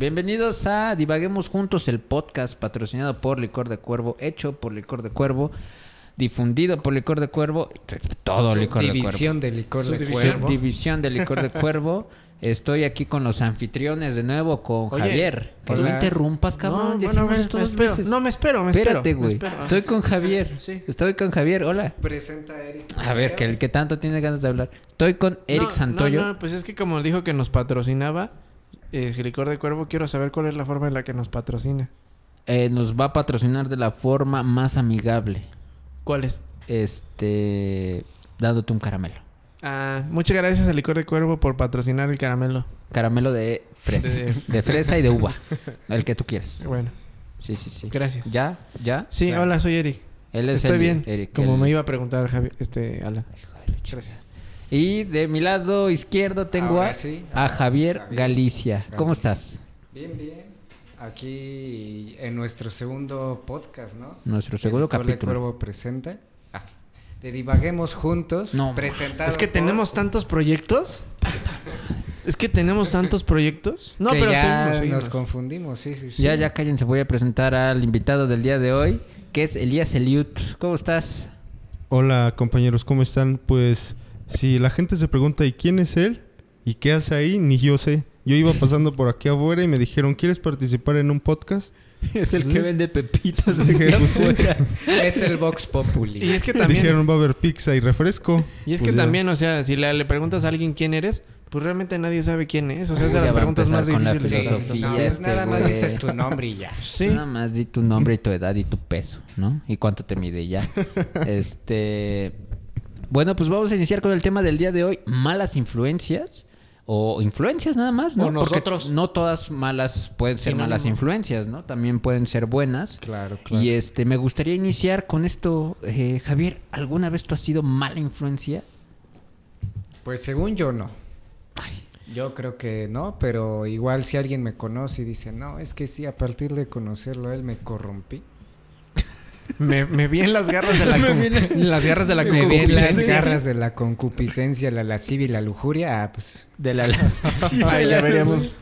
Bienvenidos a Divaguemos Juntos, el podcast patrocinado por Licor de Cuervo, hecho por Licor de Cuervo, difundido por Licor de Cuervo, todo Licor de Cuervo. División de licor de cuervo. División de Licor de Cuervo. Estoy aquí con los anfitriones de nuevo, con Oye, Javier. Que no interrumpas, cabrón. No, me- esto me dos espero. veces. No, me espero, me Espérate, güey. Estoy con Javier. Sí. Estoy con Javier. Hola. Presenta a Eric. A ver, que el que tanto tiene ganas de hablar. Estoy con Eric No, Santoyo. No, no, pues es que como dijo que nos patrocinaba, eh, Licor de Cuervo, quiero saber cuál es la forma en la que nos patrocina. Eh, nos va a patrocinar de la forma más amigable. ¿Cuál es? Este. Dándote un caramelo. Ah, muchas gracias a Licor de Cuervo por patrocinar el caramelo. Caramelo de fresa. De, De- fresa y de uva. El que tú quieras. Bueno, Sí, sí, sí. gracias. ¿Ya? ¿Ya? Sí, hola, soy Eric. Él es Estoy el- bien. Eric, como el- me iba a preguntar Javi, este, Alan. Chingada. Y de mi lado izquierdo tengo Ahora a, sí, a ahora Javier, Javier Galicia. ¿Cómo estás? Bien, bien. Aquí en nuestro segundo podcast, ¿no? Nuestro segundo El capítulo. Cuervo presenta. Ah, de Divaguemos Juntos. No. Presentado Es que por- tenemos tantos proyectos. Es que tenemos tantos proyectos. No, que pero ya seguimos, nos confundimos, sí, sí, sí. Ya, ya cállense. Voy a presentar al invitado del día de hoy, que es Elías Eliut. ¿Cómo estás? Hola compañeros, ¿cómo están? Pues si la gente se pregunta ¿y quién es él? ¿Y qué hace ahí? Ni yo sé. Yo iba pasando por aquí afuera y me dijeron ¿quieres participar en un podcast? Es el Sí. que vende pepitas. Pues. Es el Vox Populi. Y es que también. Dijeron va a haber pizza y refresco. Y es Pues que ya. también, o sea, si le, le preguntas a alguien quién eres, pues realmente nadie sabe quién es. O sea, es de Ya las va a preguntas más la de filosofía. No, es este nada más dices tu nombre y ya. Sí. Nada más di tu nombre y tu edad y tu peso, ¿no? Y cuánto te mide ya. este. Bueno, pues vamos a iniciar con el tema del día de hoy: malas influencias. O influencias nada más, ¿no? O Porque nosotros. no todas malas pueden ser malas influencias, ¿no? También pueden ser buenas. Claro, claro. Y este, me gustaría iniciar con esto. eh, Javier, ¿alguna vez tú has sido mala influencia? Pues según yo no. Yo creo que no, pero igual si alguien me conoce y dice, no, es que sí, a partir de conocerlo a él me corrompí. Me, me vi en las garras de la, en- las garras de la Me vi en las concupiscencia. garras de la concupiscencia, la lascivia y la lujuria, ah, pues, De la. Ahí ya veríamos.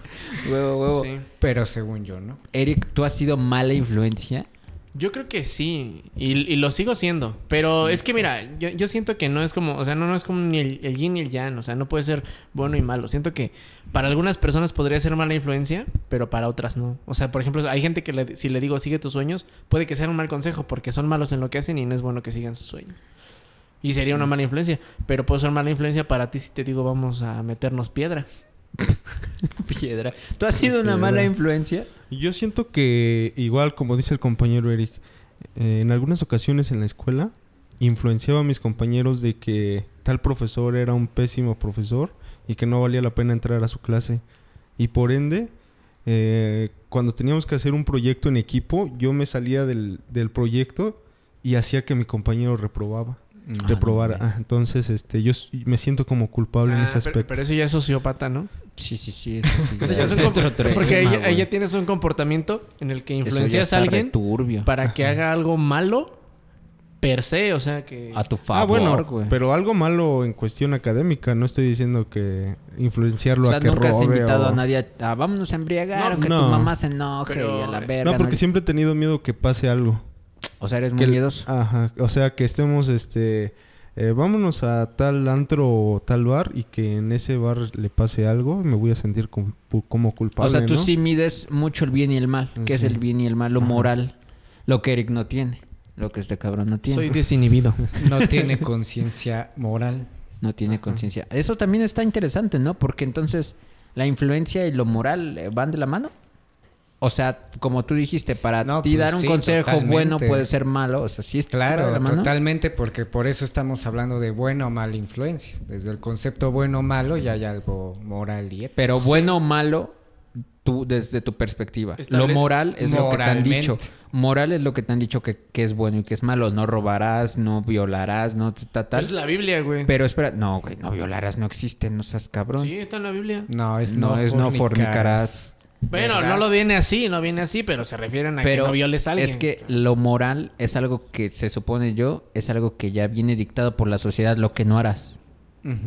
Huevo, huevo. Sí. pero según yo, ¿no? Eric, ¿tú has sido mala influencia? Yo creo que sí. Y, y lo sigo siendo. Pero es que mira, yo, yo siento que no es como, o sea, no, no es como ni el, el yin ni el yang. O sea, no puede ser bueno y malo. Siento que para algunas personas podría ser mala influencia, pero para otras no. O sea, por ejemplo, hay gente que le- si le digo sigue tus sueños, puede que sea un mal consejo porque son malos en lo que hacen y no es bueno que sigan sus sueños. Y sería una mala influencia. Pero puede ser mala influencia para ti si te digo vamos a meternos piedra. Piedra. ¿Tú has sido una mala influencia? Yo siento que igual como dice el compañero Eric, eh, en algunas ocasiones en la escuela influenciaba a mis compañeros de que tal profesor era un pésimo profesor y que no valía la pena entrar a su clase. Y por ende, eh, cuando teníamos que hacer un proyecto en equipo, yo me salía del, del proyecto y hacía que mi compañero reprobaba. Reprobara. Ah, entonces, este, yo me siento como culpable en Ah, ese aspecto. pero eso ya es sociópata, ¿no? Sí, sí, sí. Eso sí Eso ya ya es es un otro comp- tema, porque güey. ya tienes un comportamiento en el que influencias a alguien returbio. para que haga algo malo per se, o sea que... A tu favor, ah, bueno, güey. pero algo malo en cuestión académica. No estoy diciendo que influenciarlo o sea, a que nunca has invitado o- a nadie a, a vámonos a embriagar No, o que tu mamá se enoje Pero- y a la verga. No, porque siempre he tenido miedo que pase algo. O sea, eres Que muy miedoso. Ajá. O sea, que estemos, este... eh, vámonos a tal antro o tal bar y que en ese bar le pase algo, me voy a sentir como culpable, o sea, tú ¿no? sí mides mucho el bien y el mal. ¿Qué es Sí. el bien y el mal? Lo Ajá. moral. Lo que Eric no tiene. Lo que este cabrón no tiene. Soy desinhibido. No tiene conciencia moral. No tiene conciencia. Eso también está interesante, ¿no? Porque entonces la influencia y lo moral eh, van de la mano. O sea, como tú dijiste, para No, ti pues dar un sí, consejo totalmente. bueno puede ser malo. O sea, sí está Claro, la mano. totalmente, porque por eso estamos hablando de buena o mala influencia. Desde el concepto bueno o malo ya hay algo moral y ético. Pero bueno o malo, tú, desde tu perspectiva. Estable- Lo moral es lo que te han dicho. Moral es lo que te han dicho que, que es bueno y que es malo. No robarás, no violarás, no ta, tal. Es la Biblia, güey. Pero espera, no, güey, no violarás, no existe, no seas cabrón. Sí, está en la Biblia. No, es No, no, es no fornicarás. Bueno, ¿Verdad? no lo viene así, no viene así, pero se refieren a Pero que no violes a alguien. es que lo moral es algo que se supone yo, es algo que ya viene dictado por la sociedad, lo que no harás.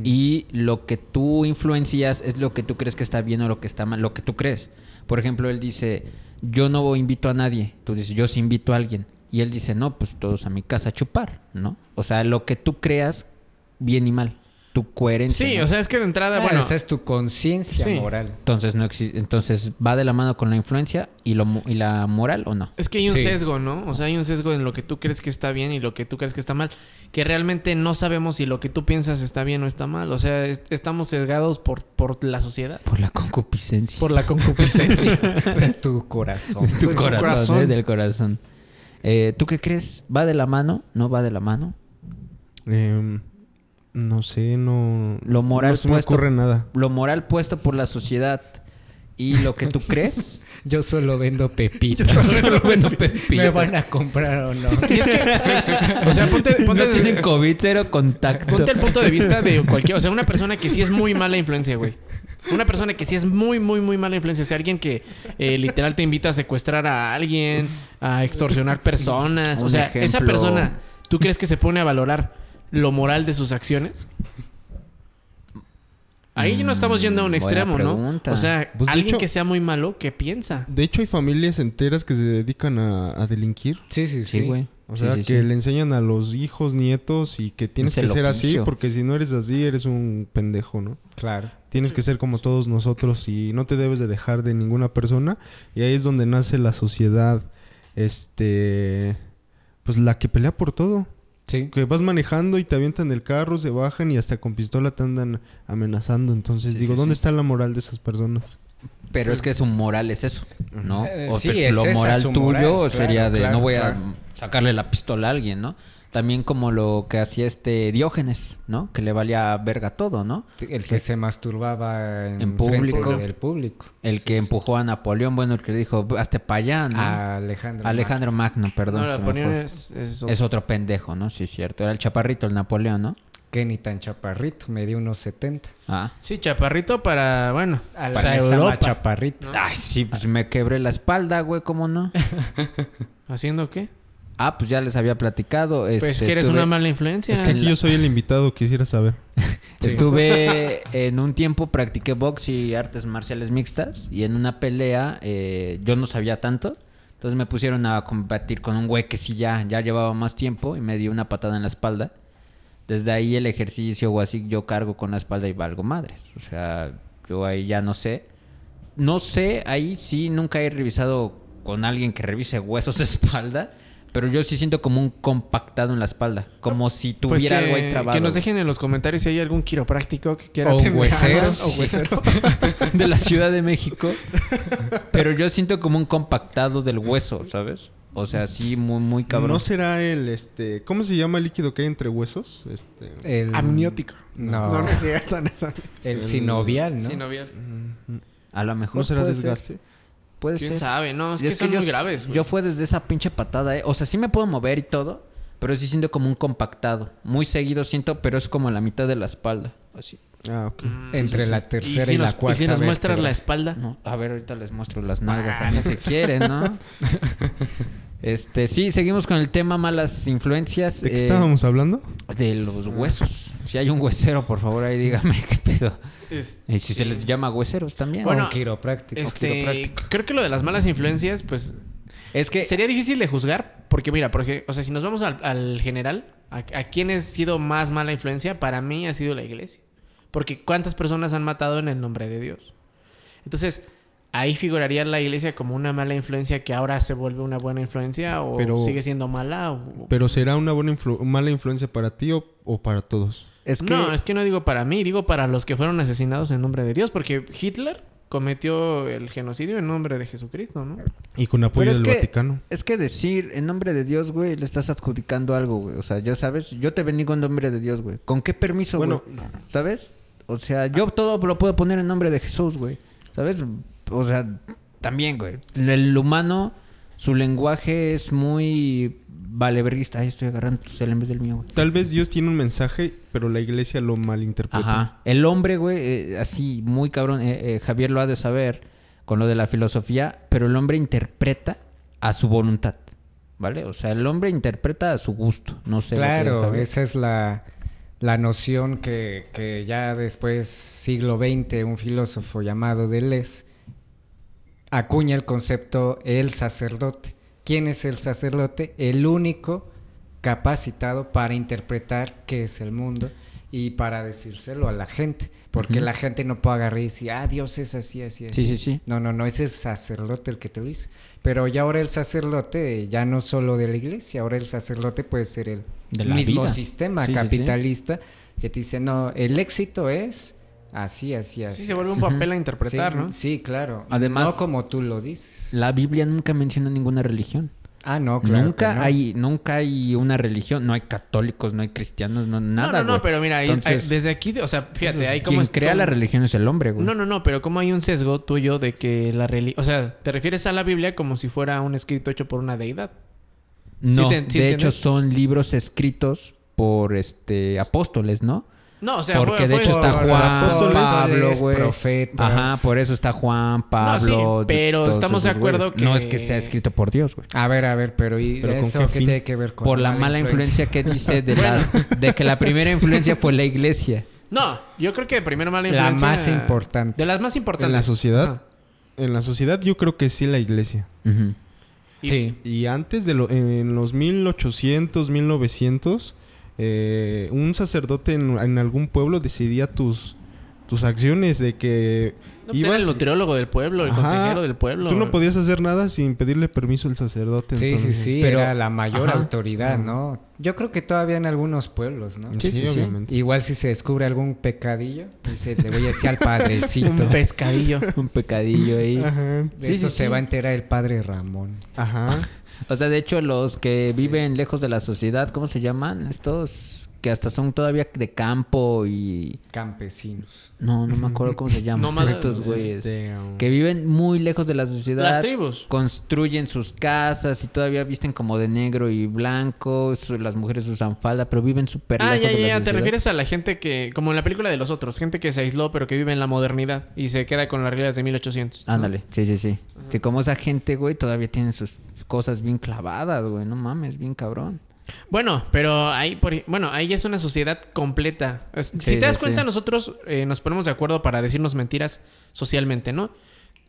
Y lo que tú influencias es lo que tú crees que está bien o lo que está mal, lo que tú crees. Por ejemplo, él dice, yo no invito a nadie. Tú dices, yo sí invito a alguien. Y él dice, no, pues todos a mi casa a chupar, ¿no? O sea, lo que tú creas, bien y mal. Tu coherencia. Sí, ¿no? o sea, es que de entrada, Ah, bueno, esa es tu conciencia Sí. moral. Entonces, no entonces, ¿va de la mano con la influencia y, lo, y la moral o no? es que hay un Sí. sesgo, ¿no? O sea, hay un sesgo en lo que tú crees que está bien y lo que tú crees que está mal, que realmente no sabemos si lo que tú piensas está bien o está mal. O sea, es- estamos sesgados por, por la sociedad. Por la concupiscencia. Por la concupiscencia. De tu corazón. tu del corazón, corazón. ¿eh? del corazón. Eh, ¿Tú qué crees? ¿Va de la mano? ¿No va de la mano? Em, no sé, no. Lo moral no se me puesto- ocurre nada. Lo moral puesto por la sociedad y lo que tú crees. Yo solo vendo pepitas. Solo vendo pepitas. ¿Me van a comprar o no? Y es que, o sea, ponte, ponte, no tienen COVID, cero contacto. ponte el punto de vista de cualquier, o sea, una persona que sí es muy mala influencia, güey. Una persona que sí es muy, muy, muy mala influencia. O sea, alguien que eh, literal te invita a secuestrar a alguien, a extorsionar personas. Un o sea, esa persona, ¿tú crees que se pone a valorar lo moral de sus acciones? Ahí no estamos yendo a un Mm, extremo, ¿no? O sea, Pues, alguien hecho- que sea muy malo, ¿qué piensa? De hecho, hay familias enteras que se dedican a, a delinquir. Sí, sí, sí. Sí, güey. O sea, sí, que sí. le enseñan a los hijos, nietos y que tienes Es que ser así, porque si no eres así, eres un pendejo, ¿no? Claro. Tienes que ser como todos nosotros y no te debes de dejar de ninguna persona. Y ahí es donde nace la sociedad, este, pues la que pelea por todo. Sí. Que vas manejando y te avientan el carro, se bajan y hasta con pistola te andan amenazando. Entonces Sí, digo, sí, ¿dónde sí. está la moral de esas personas? Pero es que su moral es eso, ¿no? Eh, o sí, es lo esa moral su tuyo moral, sería claro, de claro, no voy claro. a sacarle la pistola a alguien, ¿no? También como lo que hacía este Diógenes, ¿no? Que le valía verga todo, ¿no? El que se masturbaba en, En público. del público. El que empujó a Napoleón, bueno, el que dijo, hasta para allá, ¿no? A Alejandro. Alejandro Magno, perdón. no, la se me opinión fue. es, es- Es otro pendejo, ¿no? Sí, es cierto. Era el chaparrito, el Napoleón, ¿no? Que ni tan chaparrito, me dio unos 70. Ah. Sí, chaparrito para, bueno, A la para Europa. chaparrito. Ay, sí, pues me quebré la espalda, güey, ¿cómo no? ¿Haciendo qué? Ah, pues ya les había platicado. Pues este, que eres estuve- una mala influencia. Es que aquí yo soy el invitado, quisiera saber. Estuve en un tiempo, practiqué box y artes marciales mixtas. Y en una pelea, eh, yo no sabía tanto. Entonces me pusieron a combatir con un güey que sí ya, ya llevaba más tiempo y me dio una patada en la espalda. Desde ahí el ejercicio o así yo cargo con la espalda y valgo madres. O sea, yo ahí ya no sé. No sé, ahí sí nunca he revisado con alguien que revise huesos de espalda. Pero yo sí siento como un compactado en la espalda. Como si Pues tuviera que, algo ahí trabado. que nos dejen en los comentarios si hay algún quiropráctico que quiera O o huesero. de la Ciudad de México. Pero yo siento como un compactado del hueso, ¿sabes? O sea, sí, muy, muy cabrón. ¿No será el, este, cómo se llama el líquido que hay entre huesos? Este, El, Amniótico. No, No, no es cierto. No es el sinovial, ¿no? Sinovial. A lo mejor ¿No será ser. Puede ¿Quién ser. sabe? No, es Y que son yo, muy graves. güey. yo fue desde esa pinche patada, ¿eh? O sea, sí me puedo mover y todo, pero sí siento como un compactado. Muy seguido siento, pero es como la mitad de la espalda. Así. Ah, ok. Mm, Entre la tercera si y, la cuarta. Y si nos muestras la espalda. No, a ver, ahorita les muestro las nalgas Ah, también si quieren, ¿no? Este, sí, seguimos con el tema malas influencias. ¿De qué eh, estábamos hablando? De los huesos. Si hay un huesero, por favor, ahí dígame qué pedo. Este, Y si se les llama hueseros también. Bueno, quiropráctico. Este, quiropráctico. creo que lo de las malas influencias, pues es que sería difícil de juzgar, porque mira, porque, o sea, si nos vamos al, al general, a, a quién ha sido más mala influencia, para mí ha sido la iglesia. Porque cuántas personas han matado en el nombre de Dios. Entonces, ahí figuraría la iglesia como una mala influencia que ahora se vuelve una buena influencia o Pero- sigue siendo mala. O... Pero será una buena influ- mala influencia para ti o, o para todos. es que No, es que no digo para mí, digo para los que fueron asesinados en nombre de Dios, porque Hitler cometió el genocidio en nombre de Jesucristo, ¿no? Y con apoyo del que- Vaticano. es que decir en nombre de Dios, güey, le estás adjudicando algo, güey. O sea, ya sabes, yo te bendigo en nombre de Dios, güey. ¿Con qué permiso, Bueno. güey? ¿Sabes? O sea, yo todo lo puedo poner en nombre de Jesús, güey. ¿Sabes? O sea, también, güey. El humano, su lenguaje es muy valeverguista. Ay, estoy agarrando tu cel en vez del mío, güey. Tal vez Dios tiene un mensaje, pero la iglesia lo malinterpreta. Ajá. El hombre, güey, eh, así, muy cabrón. eh, eh, Javier lo ha de saber con lo de la filosofía, pero el hombre interpreta a su voluntad. ¿Vale? O sea, el hombre interpreta a su gusto. No sé. lo que Claro, esa es la, la noción que, que ya después, siglo XX, un filósofo llamado Deleuze acuña el concepto el sacerdote. ¿Quién es el sacerdote? El único capacitado para interpretar qué es el mundo y para decírselo a la gente. Porque la gente no puede agarrar y decir, ah, Dios es así, así, así. Sí, sí, sí. No, no, no, es el sacerdote el que te lo dice. Pero ya ahora el sacerdote, ya no solo de la iglesia, ahora el sacerdote puede ser el mismo vida. sistema Sí, sí, sí. capitalista que te dice, no, el éxito es así, así, así. Sí, se vuelve un así". papel a interpretar, sí, ¿no? Sí, claro. Además- no como tú lo dices. La Biblia nunca menciona ninguna religión. Ah, no, claro. nunca no. hay, nunca hay una religión, no hay católicos, no hay cristianos, no nada. no, no, no, pero mira, Entonces, desde aquí, o sea, fíjate, hay como... quien crea la religión es el hombre, güey. No, no, no, pero como hay un sesgo tuyo de que la religión... O sea, te refieres a la Biblia como si fuera un escrito hecho por una deidad. No, te- sí de entiendes? hecho son libros escritos por este apóstoles, ¿no? No, o sea, Porque fue- de fue- hecho está Juan, Pablo, güey. profetas. Ajá, por eso está Juan, Pablo. sí, pero estamos de acuerdo güeyes. No que- es que sea escrito por Dios, güey. A ver, a ver, pero ¿y ¿Pero eso qué tiene que ver con Por la mala influencia que dice de las de que la primera influencia fue la iglesia. No, yo creo que primero mala La influencia... más importante. De las más importantes. En la sociedad. En la sociedad yo creo que sí la iglesia. Y- Sí. Y antes de lo, en los 1800, 1900, eh, un sacerdote en, en algún pueblo decidía tus, tus acciones de que No, pues era el nutriólogo del pueblo, el Ajá. consejero del pueblo. Tú no podías hacer nada sin pedirle permiso al sacerdote. Sí, sí, entonces- sí, Pero- era la mayor Ajá. autoridad, ¿no? Yo creo que todavía en algunos pueblos, ¿no? Sí, Sí, sí, sí. obviamente. Igual si se descubre algún pecadillo, dice, le voy a decir al padrecito. Un pescadillo. Un pecadillo ahí. Ajá. De Sí, esto sí, se sí. va a enterar el padre Ramón. Ajá. O sea, de hecho, los que viven lejos de la sociedad, ¿cómo se llaman? Estos que hasta son todavía de campo y... Campesinos. No, no me acuerdo cómo se llaman No más- estos güeyes. Este, um, Que viven muy lejos de la sociedad. Las tribus. Construyen sus casas y todavía visten como de negro y blanco. su- Las mujeres usan falda, pero viven súper Ah, lejos ya, de la ya. Te sociedad. refieres a la gente que, como en la película de los otros, gente que se aisló pero que vive en la modernidad y se queda con las reglas de 1800. ¿no? Ándale, sí, sí, sí. Que como esa gente, güey, todavía tiene sus cosas bien clavadas, güey. No mames, bien cabrón. Bueno, pero ahí, por- bueno, ahí es una sociedad completa. Si Sí, te das cuenta, sí. nosotros eh, nos ponemos de acuerdo para decirnos mentiras socialmente, ¿no?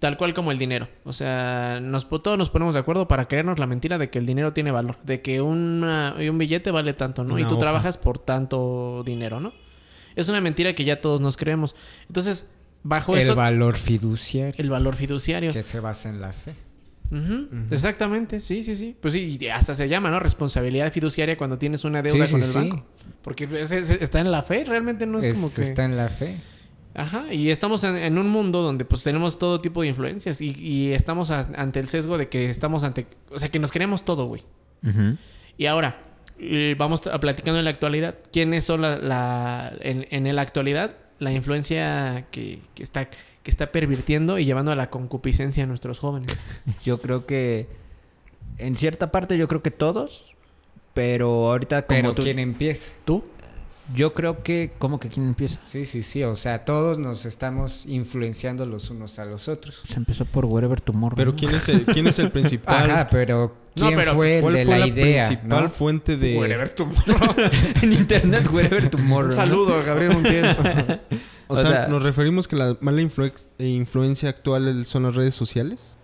Tal cual como el dinero. O sea, nos, todos nos ponemos de acuerdo para creernos la mentira de que el dinero tiene valor. De que una- un billete vale tanto, ¿no? y tú hoja. trabajas por tanto dinero, ¿no? Es una mentira que ya todos nos creemos. Entonces, bajo el esto, valor fiduciario, el valor fiduciario. que se basa en la fe. Ujú, Exactamente, sí, sí, sí. Pues sí, y hasta se llama, ¿no? Responsabilidad fiduciaria cuando tienes una deuda Sí, con sí, el sí. banco. Porque es- es- está en la fe, realmente no es, Es- como que... Está en la fe. Ajá, y estamos en, en un mundo donde pues tenemos todo tipo de influencias y, y estamos a- ante el sesgo de que estamos ante... O sea, que nos queremos todo, güey. Ujú. Y ahora, eh, vamos a platicando en la actualidad. ¿Quiénes son la, la- en, en la actualidad la influencia que, que está, que está pervirtiendo y llevando a la concupiscencia a nuestros jóvenes? Yo creo que en cierta parte yo creo que todos, pero ahorita como Pero tú, ¿quién empieza? ¿Tú? yo creo que ¿cómo que quién empieza? Sí, sí, sí. O sea, todos nos estamos influenciando los unos a los otros. Se empezó por Wherever Tomorrow. Pero ¿no? ¿quién es el, quién es el principal? Ajá, pero No, ¿quién pero fue el ¿Cuál de fue la, la, idea? principal no? fuente de... Wherever tú- en internet Wherever Tomorrow. Un ¿no? saludo a Gabriel Montiel. O, O sea, nos referimos que la mala eh, influencia actual son las redes sociales.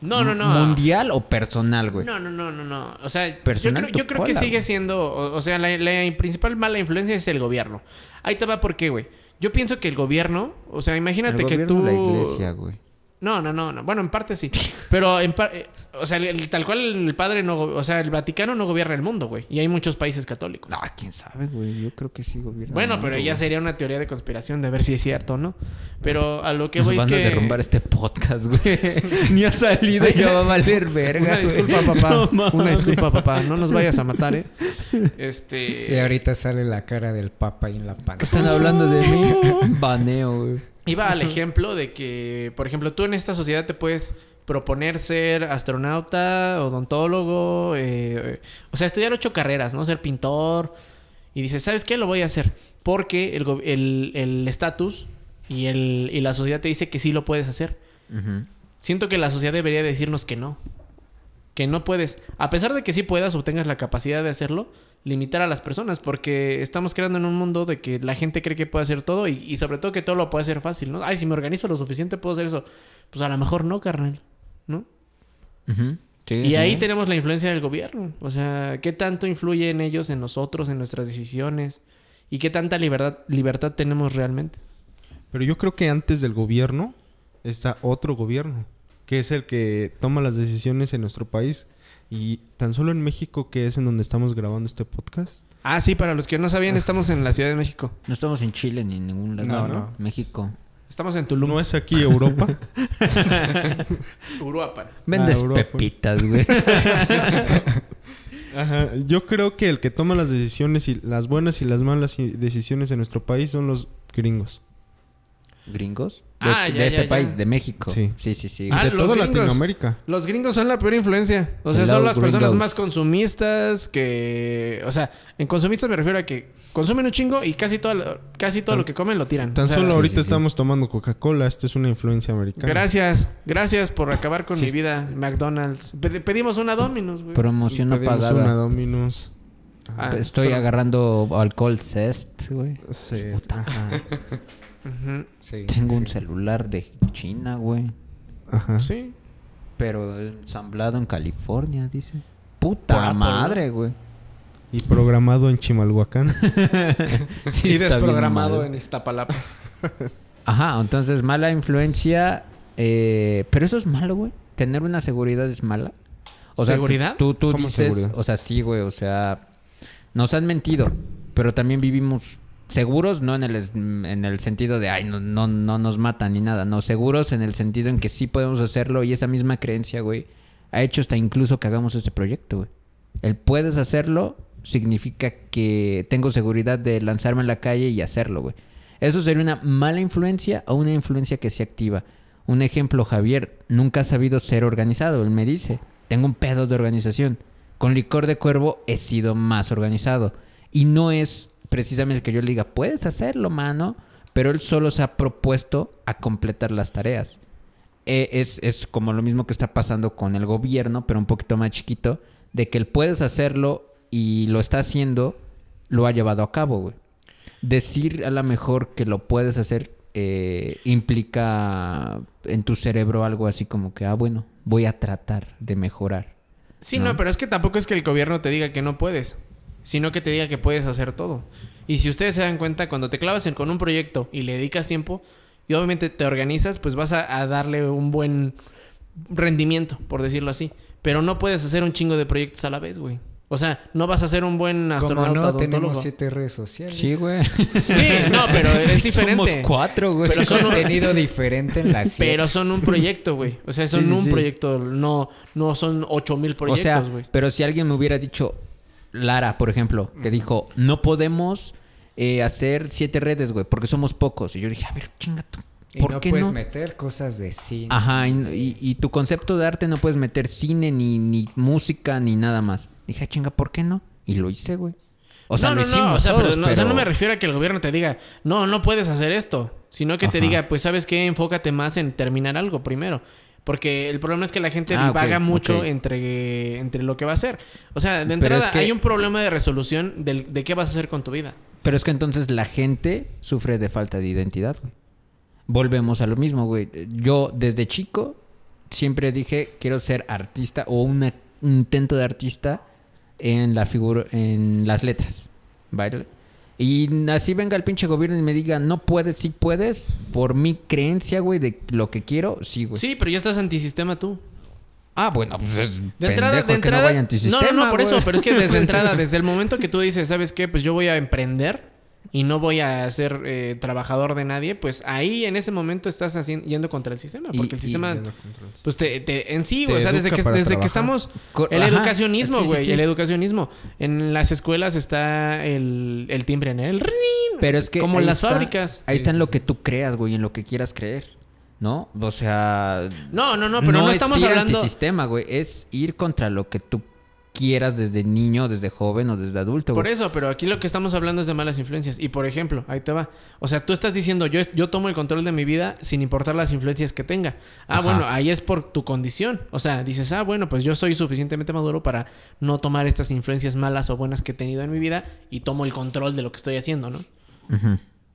No, no, no. ¿Mundial o personal, güey? No, no, no, no, no. O sea, yo Personal creo, yo creo que sigue güey. siendo. O, o sea, la, la principal mala influencia es el gobierno. Ahí te va por qué, güey. Yo pienso que el gobierno. O sea, imagínate El que tú. o la iglesia, güey. No, no, no, no. Bueno, en parte sí. Pero en par- eh, O sea, el- el- tal cual el padre no. O sea, el Vaticano no gobierna el mundo, güey. Y hay muchos países católicos. No, quién sabe, güey. Yo creo que sí gobierna. Bueno, el pero mundo, ya güey. sería una teoría de conspiración de ver si es cierto o no. Pero a lo que Nos voy es van que. a derrumbar este podcast, güey. Ni ha salido y ya va a valer verga. Una güey. disculpa, papá. No Una disculpa, papá. No nos vayas a matar, ¿eh? Este. Y ahorita sale la cara del papa ahí en la ¿Qué pantalla. están hablando de mí? Baneo, güey. Iba al ejemplo de que, por ejemplo, tú en esta sociedad te puedes proponer ser astronauta, odontólogo, eh, o sea, estudiar ocho carreras, ¿no? Ser pintor. Y dices, ¿sabes qué? Lo voy a hacer. Porque el go- el el estatus y, el, y la sociedad te dice que sí lo puedes hacer. Siento que la sociedad debería decirnos que no. que no puedes, a pesar de que sí puedas o tengas la capacidad de hacerlo, limitar a las personas, porque estamos creando en un mundo de que la gente cree que puede hacer todo y, y sobre todo que todo lo puede hacer fácil, ¿no? Ay, si me organizo lo suficiente puedo hacer eso. Pues a lo mejor no, carnal, ¿no? Sí, Y sí. ahí tenemos la influencia del gobierno. O sea, ¿qué tanto influye en ellos, en nosotros, en nuestras decisiones? ¿Y qué tanta libertad, libertad tenemos realmente? Pero yo creo que antes del gobierno está otro gobierno, que es el que toma las decisiones en nuestro país. Y tan solo en México, que es en donde estamos grabando este podcast. Ah, sí, para los que no sabían, estamos en la Ciudad de México. No estamos en Chile ni en ningún lado. No, ¿no? no. México. Estamos en Tulum. No es aquí Europa. Uruapan. Vendes Europa. pepitas, güey. Ajá. Yo creo que el que toma las decisiones y las buenas y las malas decisiones en nuestro país son los gringos. ¿Gringos? De, Ah, de este ya, ya. país, de México. Sí. Sí, sí, sí. Ah, de los toda gringos. Latinoamérica. Los gringos son la peor influencia. O sea, Hello, son las personas más consumistas que... O sea, en consumistas me refiero a que consumen un chingo y casi todo, lo- casi todo Tan- lo que comen lo tiran. Tan O sea, solo sí, ahorita sí, sí. estamos tomando Coca-Cola. Esta es una influencia americana. Gracias. Gracias por acabar con Sí. mi vida, McDonald's. Pe- pedimos una Dominus, güey. Promoción no Pedimos pagada. una Dominos. Ah, Estoy pero- agarrando alcohol cest, güey. Sí. Puta. Sí, Tengo sí, un sí. celular de China, güey. Ajá. Sí. Pero ensamblado en California, dice. Puta madre, güey. Y programado en Chimalhuacán. Sí, y está bien desprogramado en Iztapalapa. Ajá, entonces mala influencia. eh, pero eso es malo, güey. Tener una seguridad es mala. O sea, tú- ¿Seguridad? Tú, tú ¿Cómo dices, seguridad? o sea, sí, güey, o sea, nos han mentido, pero también vivimos seguros, no en el, en el sentido de, ay, no, no, no nos matan ni nada, no, seguros en el sentido en que sí podemos hacerlo y esa misma creencia, güey, ha hecho hasta incluso que hagamos este proyecto, güey. El puedes hacerlo significa que tengo seguridad de lanzarme en la calle y hacerlo, güey. Eso sería una mala influencia o una influencia que se activa. Un ejemplo, Javier nunca ha sabido ser organizado. Él me dice, tengo un pedo de organización. Con licor de cuervo he sido más organizado. Y no es precisamente que yo le diga, puedes hacerlo, mano. Pero él solo se ha propuesto a completar las tareas. Eh, es, es como lo mismo que está pasando con el gobierno, pero un poquito más chiquito, de que él puedes hacerlo y lo está haciendo, lo ha llevado a cabo, güey. Decir a lo mejor que lo puedes hacer eh, implica en tu cerebro algo así como que, ah, bueno, voy a tratar de mejorar. Sí, ¿No? no. pero es que tampoco es que el gobierno te diga que no puedes, sino que te diga que puedes hacer todo. Y si ustedes se dan cuenta, cuando te clavas en- con un proyecto y le dedicas tiempo y obviamente te organizas, pues vas a, a darle un buen rendimiento, por decirlo así. Pero no puedes hacer un chingo de proyectos a la vez, güey. O sea, no vas a ser un buen Como astronauta no odontólogo. tenemos siete redes sociales. Sí, güey. Sí, no, pero es diferente. Somos cuatro, güey. Pero son un- contenido diferente en las siete. Pero son un proyecto, güey. O sea, son Sí, sí, un sí. proyecto, no, no son ocho mil o proyectos, sea, güey. pero si alguien me hubiera dicho, Lara, por ejemplo, que dijo, no podemos eh, hacer siete redes, güey, porque somos pocos. Y yo dije, a ver, chinga tú. Y ¿Por no qué puedes no? meter cosas de cine. Ajá, y, y- y tu concepto de arte no puedes meter cine, ni, ni música, ni nada más. Dije, "Ah, chinga, ¿por qué no? Y lo hice, güey. O sea, no, lo no, hicimos no, o sea, pero no, o sea, no pero- me refiero a que el gobierno te diga, no, no puedes hacer esto, sino que te diga, pues, ¿sabes qué? Enfócate más en terminar algo primero. Porque el problema es que la gente Ah, divaga mucho entre, entre lo que va a hacer. O sea, de entrada es que- hay un problema de resolución del- de qué vas a hacer con tu vida. Pero es que entonces la gente sufre de falta de identidad, güey. Volvemos a lo mismo, güey. Yo desde chico siempre dije quiero ser artista o una- un intento de artista en la figura, en las letras, ¿vale? Y así venga el pinche gobierno y me diga no puedes, sí puedes, por mi creencia, güey, de lo que quiero, sí, güey. Sí, pero ya estás antisistema tú. Ah, bueno, pues es De entrada, de que entrada. no vaya antisistema, no, no, no, por güey. eso, pero es que desde entrada, desde el momento que tú dices, ¿sabes qué? Pues yo voy a emprender y no voy a ser eh, trabajador de nadie, pues ahí en ese momento estás haciendo, yendo contra el sistema. Y- Porque el sistema, pues te, te- en sí, Te o sea, desde que, desde que estamos, el Ajá, educacionismo, sí, sí, güey, sí. el educacionismo. En las escuelas está el, el timbre en el ring, Pero es que como en las está- fábricas. Ahí está en lo que tú creas, güey, en lo que quieras creer. ¿No? O sea, No, no, no, pero no, es estamos ir hablando... antisistema, güey. Es ir contra lo que tú quieras desde niño, desde joven o desde adulto. Por eso, pero aquí lo que estamos hablando es de malas influencias. Y por ejemplo, ahí te va. O sea, tú estás diciendo, yo, yo tomo el control de mi vida sin importar las influencias que tenga. Ah, Ajá. bueno, ahí es por tu condición. O sea, dices, ah, bueno, pues yo soy suficientemente maduro para no tomar estas influencias malas o buenas que he tenido en mi vida y tomo el control de lo que estoy haciendo, ¿no?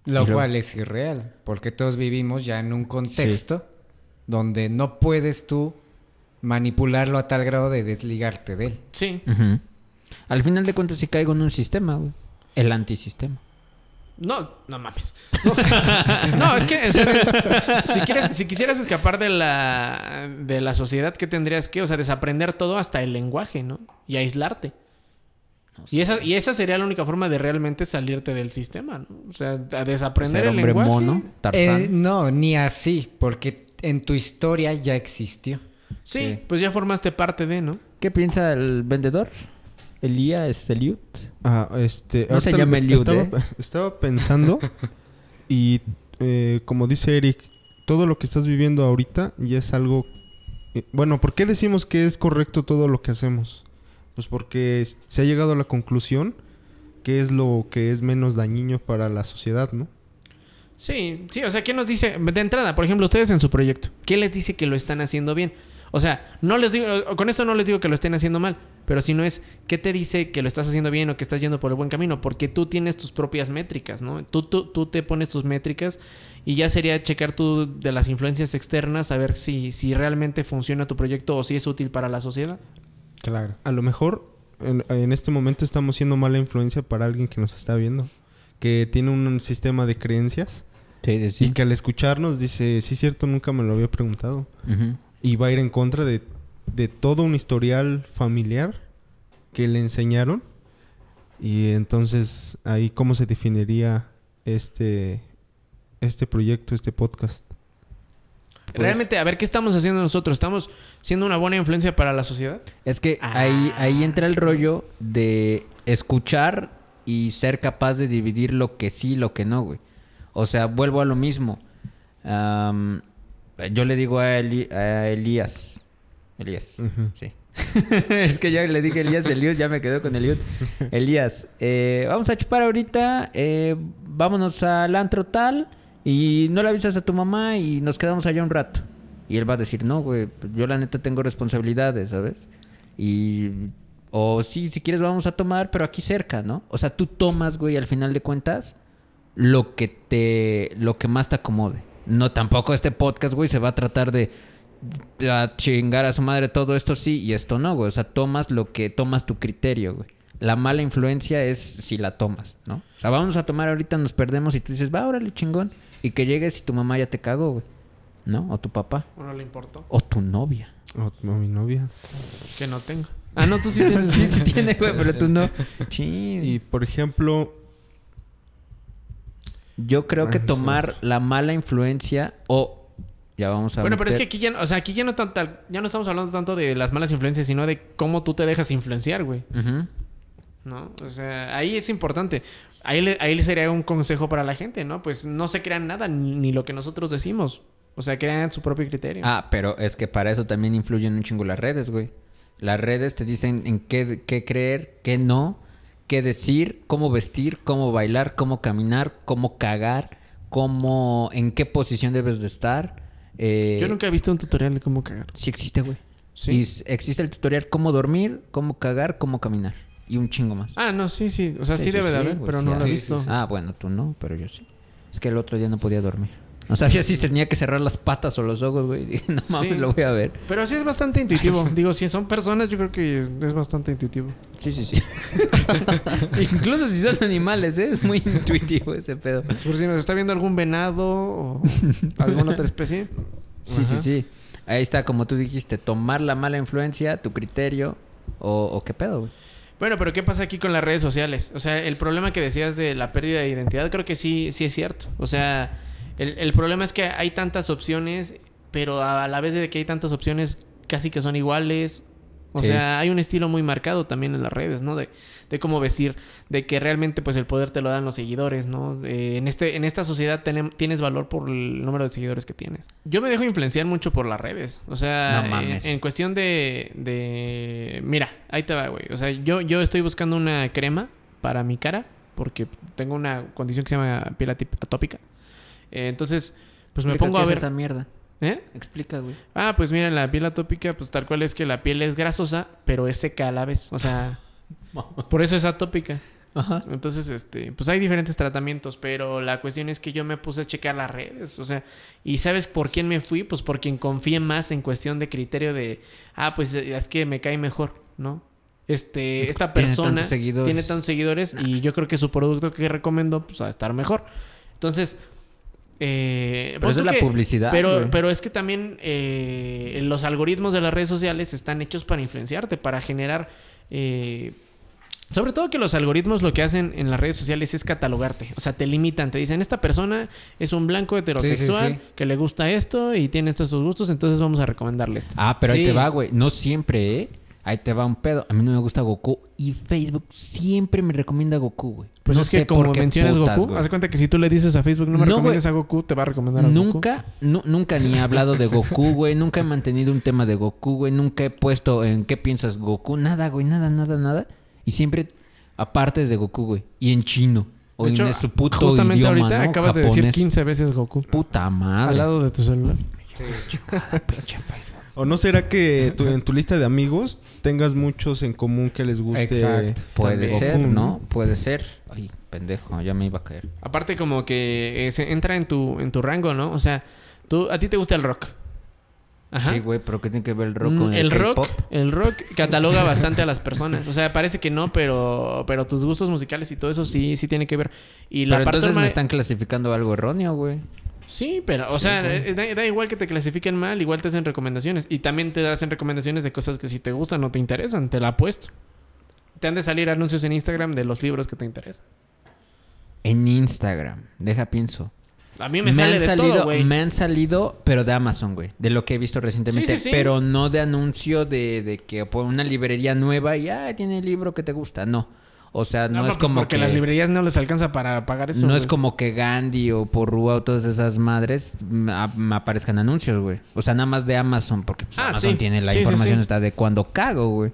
Lo cual es irreal, porque todos vivimos ya en un contexto donde no puedes tú manipularlo a tal grado de desligarte de él. Sí. Al final de cuentas, si caigo en un sistema, güey. El antisistema. No, no mames. no, es que o sea, si, quieres, si quisieras escapar de la, de la sociedad, ¿qué tendrías que? O sea, desaprender todo hasta el lenguaje, ¿no? Y aislarte. Y esa, y esa sería la única forma de realmente salirte del sistema, ¿no? O sea, a desaprender Ser el hombre lenguaje. mono, Tarzán. Eh, no, ni así, porque en tu historia ya existió. Sí, Sí. pues ya formaste parte de, ¿no? ¿Qué piensa el vendedor? Elías Eliud. Ah, este, No se llama Eliud, estaba, ¿eh? estaba pensando y eh, como dice Eric, todo lo que estás viviendo ahorita ya es algo... eh, bueno, ¿por qué decimos que es correcto todo lo que hacemos? Pues porque es- se ha llegado a la conclusión que es lo que es menos dañino para la sociedad, ¿no? Sí, sí, o sea, ¿qué nos dice? De entrada, por ejemplo, ustedes en su proyecto, ¿qué les dice que lo están haciendo bien? O sea, no les digo, con esto no les digo que lo estén haciendo mal, pero si no es, ¿qué te dice que lo estás haciendo bien o que estás yendo por el buen camino? Porque tú tienes tus propias métricas, ¿no? Tú, tú, tú te pones tus métricas y ya sería checar tú de las influencias externas a ver si, si realmente funciona tu proyecto o si es útil para la sociedad. Claro. A lo mejor en, en este momento estamos siendo mala influencia para alguien que nos está viendo, que tiene un sistema de creencias Sí, sí, sí. y que al escucharnos dice, sí, cierto, nunca me lo había preguntado. Ujú. Y va a ir en contra de, de todo un historial familiar que le enseñaron. Y entonces ahí cómo se definiría este, este proyecto, este podcast. Pues- Realmente, a ver, ¿qué estamos haciendo nosotros? ¿Estamos siendo una buena influencia para la sociedad? Es que Ah. ahí, ahí entra el rollo de escuchar y ser capaz de dividir lo que sí y lo que no, güey. O sea, vuelvo a lo mismo. Am, yo le digo a, Eli- a Elías. Elías, sí. es que ya le dije Elías, Elías, ya me quedo con Elías. Elías, eh, vamos a chupar ahorita, eh, vámonos al antro tal y no le avisas a tu mamá y nos quedamos allá un rato. Y él va a decir, no, güey, pues yo la neta tengo responsabilidades, ¿sabes? Y... O sí, si quieres vamos a tomar, pero aquí cerca, ¿no? O sea, tú tomas, güey, al final de cuentas, lo que te... Lo que más te acomode. No, tampoco este podcast, güey, se va a tratar de... A chingar a su madre todo esto sí y esto no, güey. O sea, tomas lo que... Tomas tu criterio, güey. La mala influencia es si la tomas, ¿no? O sea, vamos a tomar ahorita, nos perdemos y tú dices, va, órale, chingón. Y que llegues y tu mamá ya te cagó, güey. ¿No? O tu papá. ¿O no le importó? O tu novia. O o mi novia. Que no tengo. Ah, no, tú sí tienes. sí, sí tiene, güey, pero tú no. Chin. Y por ejemplo, Yo creo que tomar la mala influencia o ya vamos a Bueno, pero es que aquí ya, no- o sea, aquí ya no, tan- tal- ya no estamos hablando tanto de las malas influencias, sino de cómo tú te dejas influenciar, güey. Ujú. ¿No? O sea, ahí es importante. Ahí, le- ahí sería un consejo para la gente, ¿no? Pues no se crean nada, ni, ni lo que nosotros decimos. O sea, crean su propio criterio. Ah, pero es que para eso también influyen un chingo las redes, güey. Las redes te dicen en qué, qué creer, qué no, qué decir, cómo vestir, cómo bailar, cómo caminar, cómo cagar, cómo, en qué posición debes de estar. Eh, Yo nunca he visto un tutorial de cómo cagar. Sí existe, güey. Sí. Y existe el tutorial cómo dormir, cómo cagar, cómo caminar. Y un chingo más. Ah, no, sí, sí. O sea, sí, debe de haber, pero sí no lo he visto. Ah, bueno, tú no, pero yo sí. Es que el otro día no podía dormir. No sabía si tenía que cerrar las patas o los ojos, güey. Dije, no mames, Sí. lo voy a ver. Pero sí es bastante intuitivo. Digo, si son personas, yo creo que es bastante intuitivo. Sí, sí, sí. Incluso si son animales, ¿eh? Es muy intuitivo ese pedo. Por si nos está viendo algún venado o alguna otra especie. Sí, sí, sí. Ahí está, como tú dijiste, tomar la mala influencia, tu criterio o, o qué pedo, güey. Bueno, pero ¿qué pasa aquí con las redes sociales? O sea, el problema que decías de la pérdida de identidad, creo que sí, sí es cierto. O sea, el, el problema es que hay tantas opciones, pero a la vez de que hay tantas opciones, casi que son iguales O Sí. sea, hay un estilo muy marcado también en las redes, ¿no? De, de cómo vestir, de que realmente pues el poder te lo dan los seguidores, ¿no? Eh, en, este, en esta sociedad tienes valor por el número de seguidores que tienes. Yo me dejo influenciar mucho por las redes. O sea, No mames. en, en cuestión de, de... Mira, ahí te va, güey. O sea, yo, yo estoy buscando una crema para mi cara porque tengo una condición que se llama piel atópica. Eh, entonces, pues me Explica pongo a es ver... esa mierda. ¿Eh? Explica, güey. Ah, pues mira, la piel atópica, pues tal cual es que la piel es grasosa, pero es seca a la vez. O sea, por eso es atópica. Ajá. Entonces, este, pues hay diferentes tratamientos, pero la cuestión es que yo me puse a checar las redes, o sea, y ¿sabes por quién me fui? Pues por quien confíe más en cuestión de criterio de, ah, pues es que me cae mejor, ¿no? Este, esta Tiene persona tantos seguidores. tiene tantos seguidores y yo creo que su producto que recomendó, pues va a estar mejor. Entonces, eh, Pero pon eso es la que- publicidad. pero, güey. pero es que también eh, los algoritmos de las redes sociales están hechos para influenciarte, para generar... eh, sobre todo que los algoritmos lo que hacen en las redes sociales es catalogarte. O sea, te limitan. Te dicen, esta persona es un blanco heterosexual sí. que le gusta esto y tiene estos gustos, entonces vamos a recomendarle esto. Ah, pero ahí te va, güey. No siempre, ¿eh? Ahí te va un pedo. A mí no me gusta Goku y Facebook siempre me recomienda Goku, güey. Pues No es que como mencionas putas, Goku, haz cuenta que si tú le dices a Facebook no me No, recomiendes a Goku, te va a recomendar a Goku. Nunca, nu- nunca ni he hablado de Goku, güey. Nunca he mantenido un tema de Goku, güey. Nunca he puesto en qué piensas Goku. Nada, güey. Nada, nada, nada. Y siempre apartes de Goku, güey. Y en chino. O De hecho, en su puto justamente idioma, ahorita ¿no? acabas de decir Japonés. 15 veces Goku. Puta madre. Al lado de tu celular. Pinche Facebook. ¿O no será que tu- en tu lista de amigos tengas muchos en común que les guste? Exacto. Puede Goku, ser, ¿no? Puede ser. Ay, pendejo. Ya me iba a caer. Aparte como que eh, se entra en tu, en tu rango, ¿no? O sea, tú, a ti te gusta el rock. Ajá. Sí, güey. Pero ¿qué tiene que ver el rock Mm, con el, el rock, el rock cataloga bastante a las personas. O sea, parece que no, pero, pero tus gustos musicales y todo eso sí, sí tiene que ver. Y la Pero parte entonces me están clasificando algo erróneo, güey. Sí, pero, o sea, eh, da, da igual que te clasifiquen mal, igual te hacen recomendaciones. Y también te hacen recomendaciones de cosas que si te gustan o te interesan, te la apuesto. Te han de salir anuncios en Instagram de los libros que te interesan. En Instagram. Deja pienso. A mí me, sale han de salido, todo, güey. me han salido, pero de Amazon, güey. De lo que he visto recientemente. Sí, sí, sí. Pero no de anuncio de, de que por una librería nueva y ah, tiene el libro que te gusta. No. O sea, no, No, es pues como porque que. las librerías no les alcanza para pagar eso. no es como que Gandhi o Porrúa o todas esas madres me, aparezcan anuncios, güey. O sea, nada más de Amazon, porque pues, Ah, Amazon sí. tiene la Sí, información sí. está de cuando cago, güey.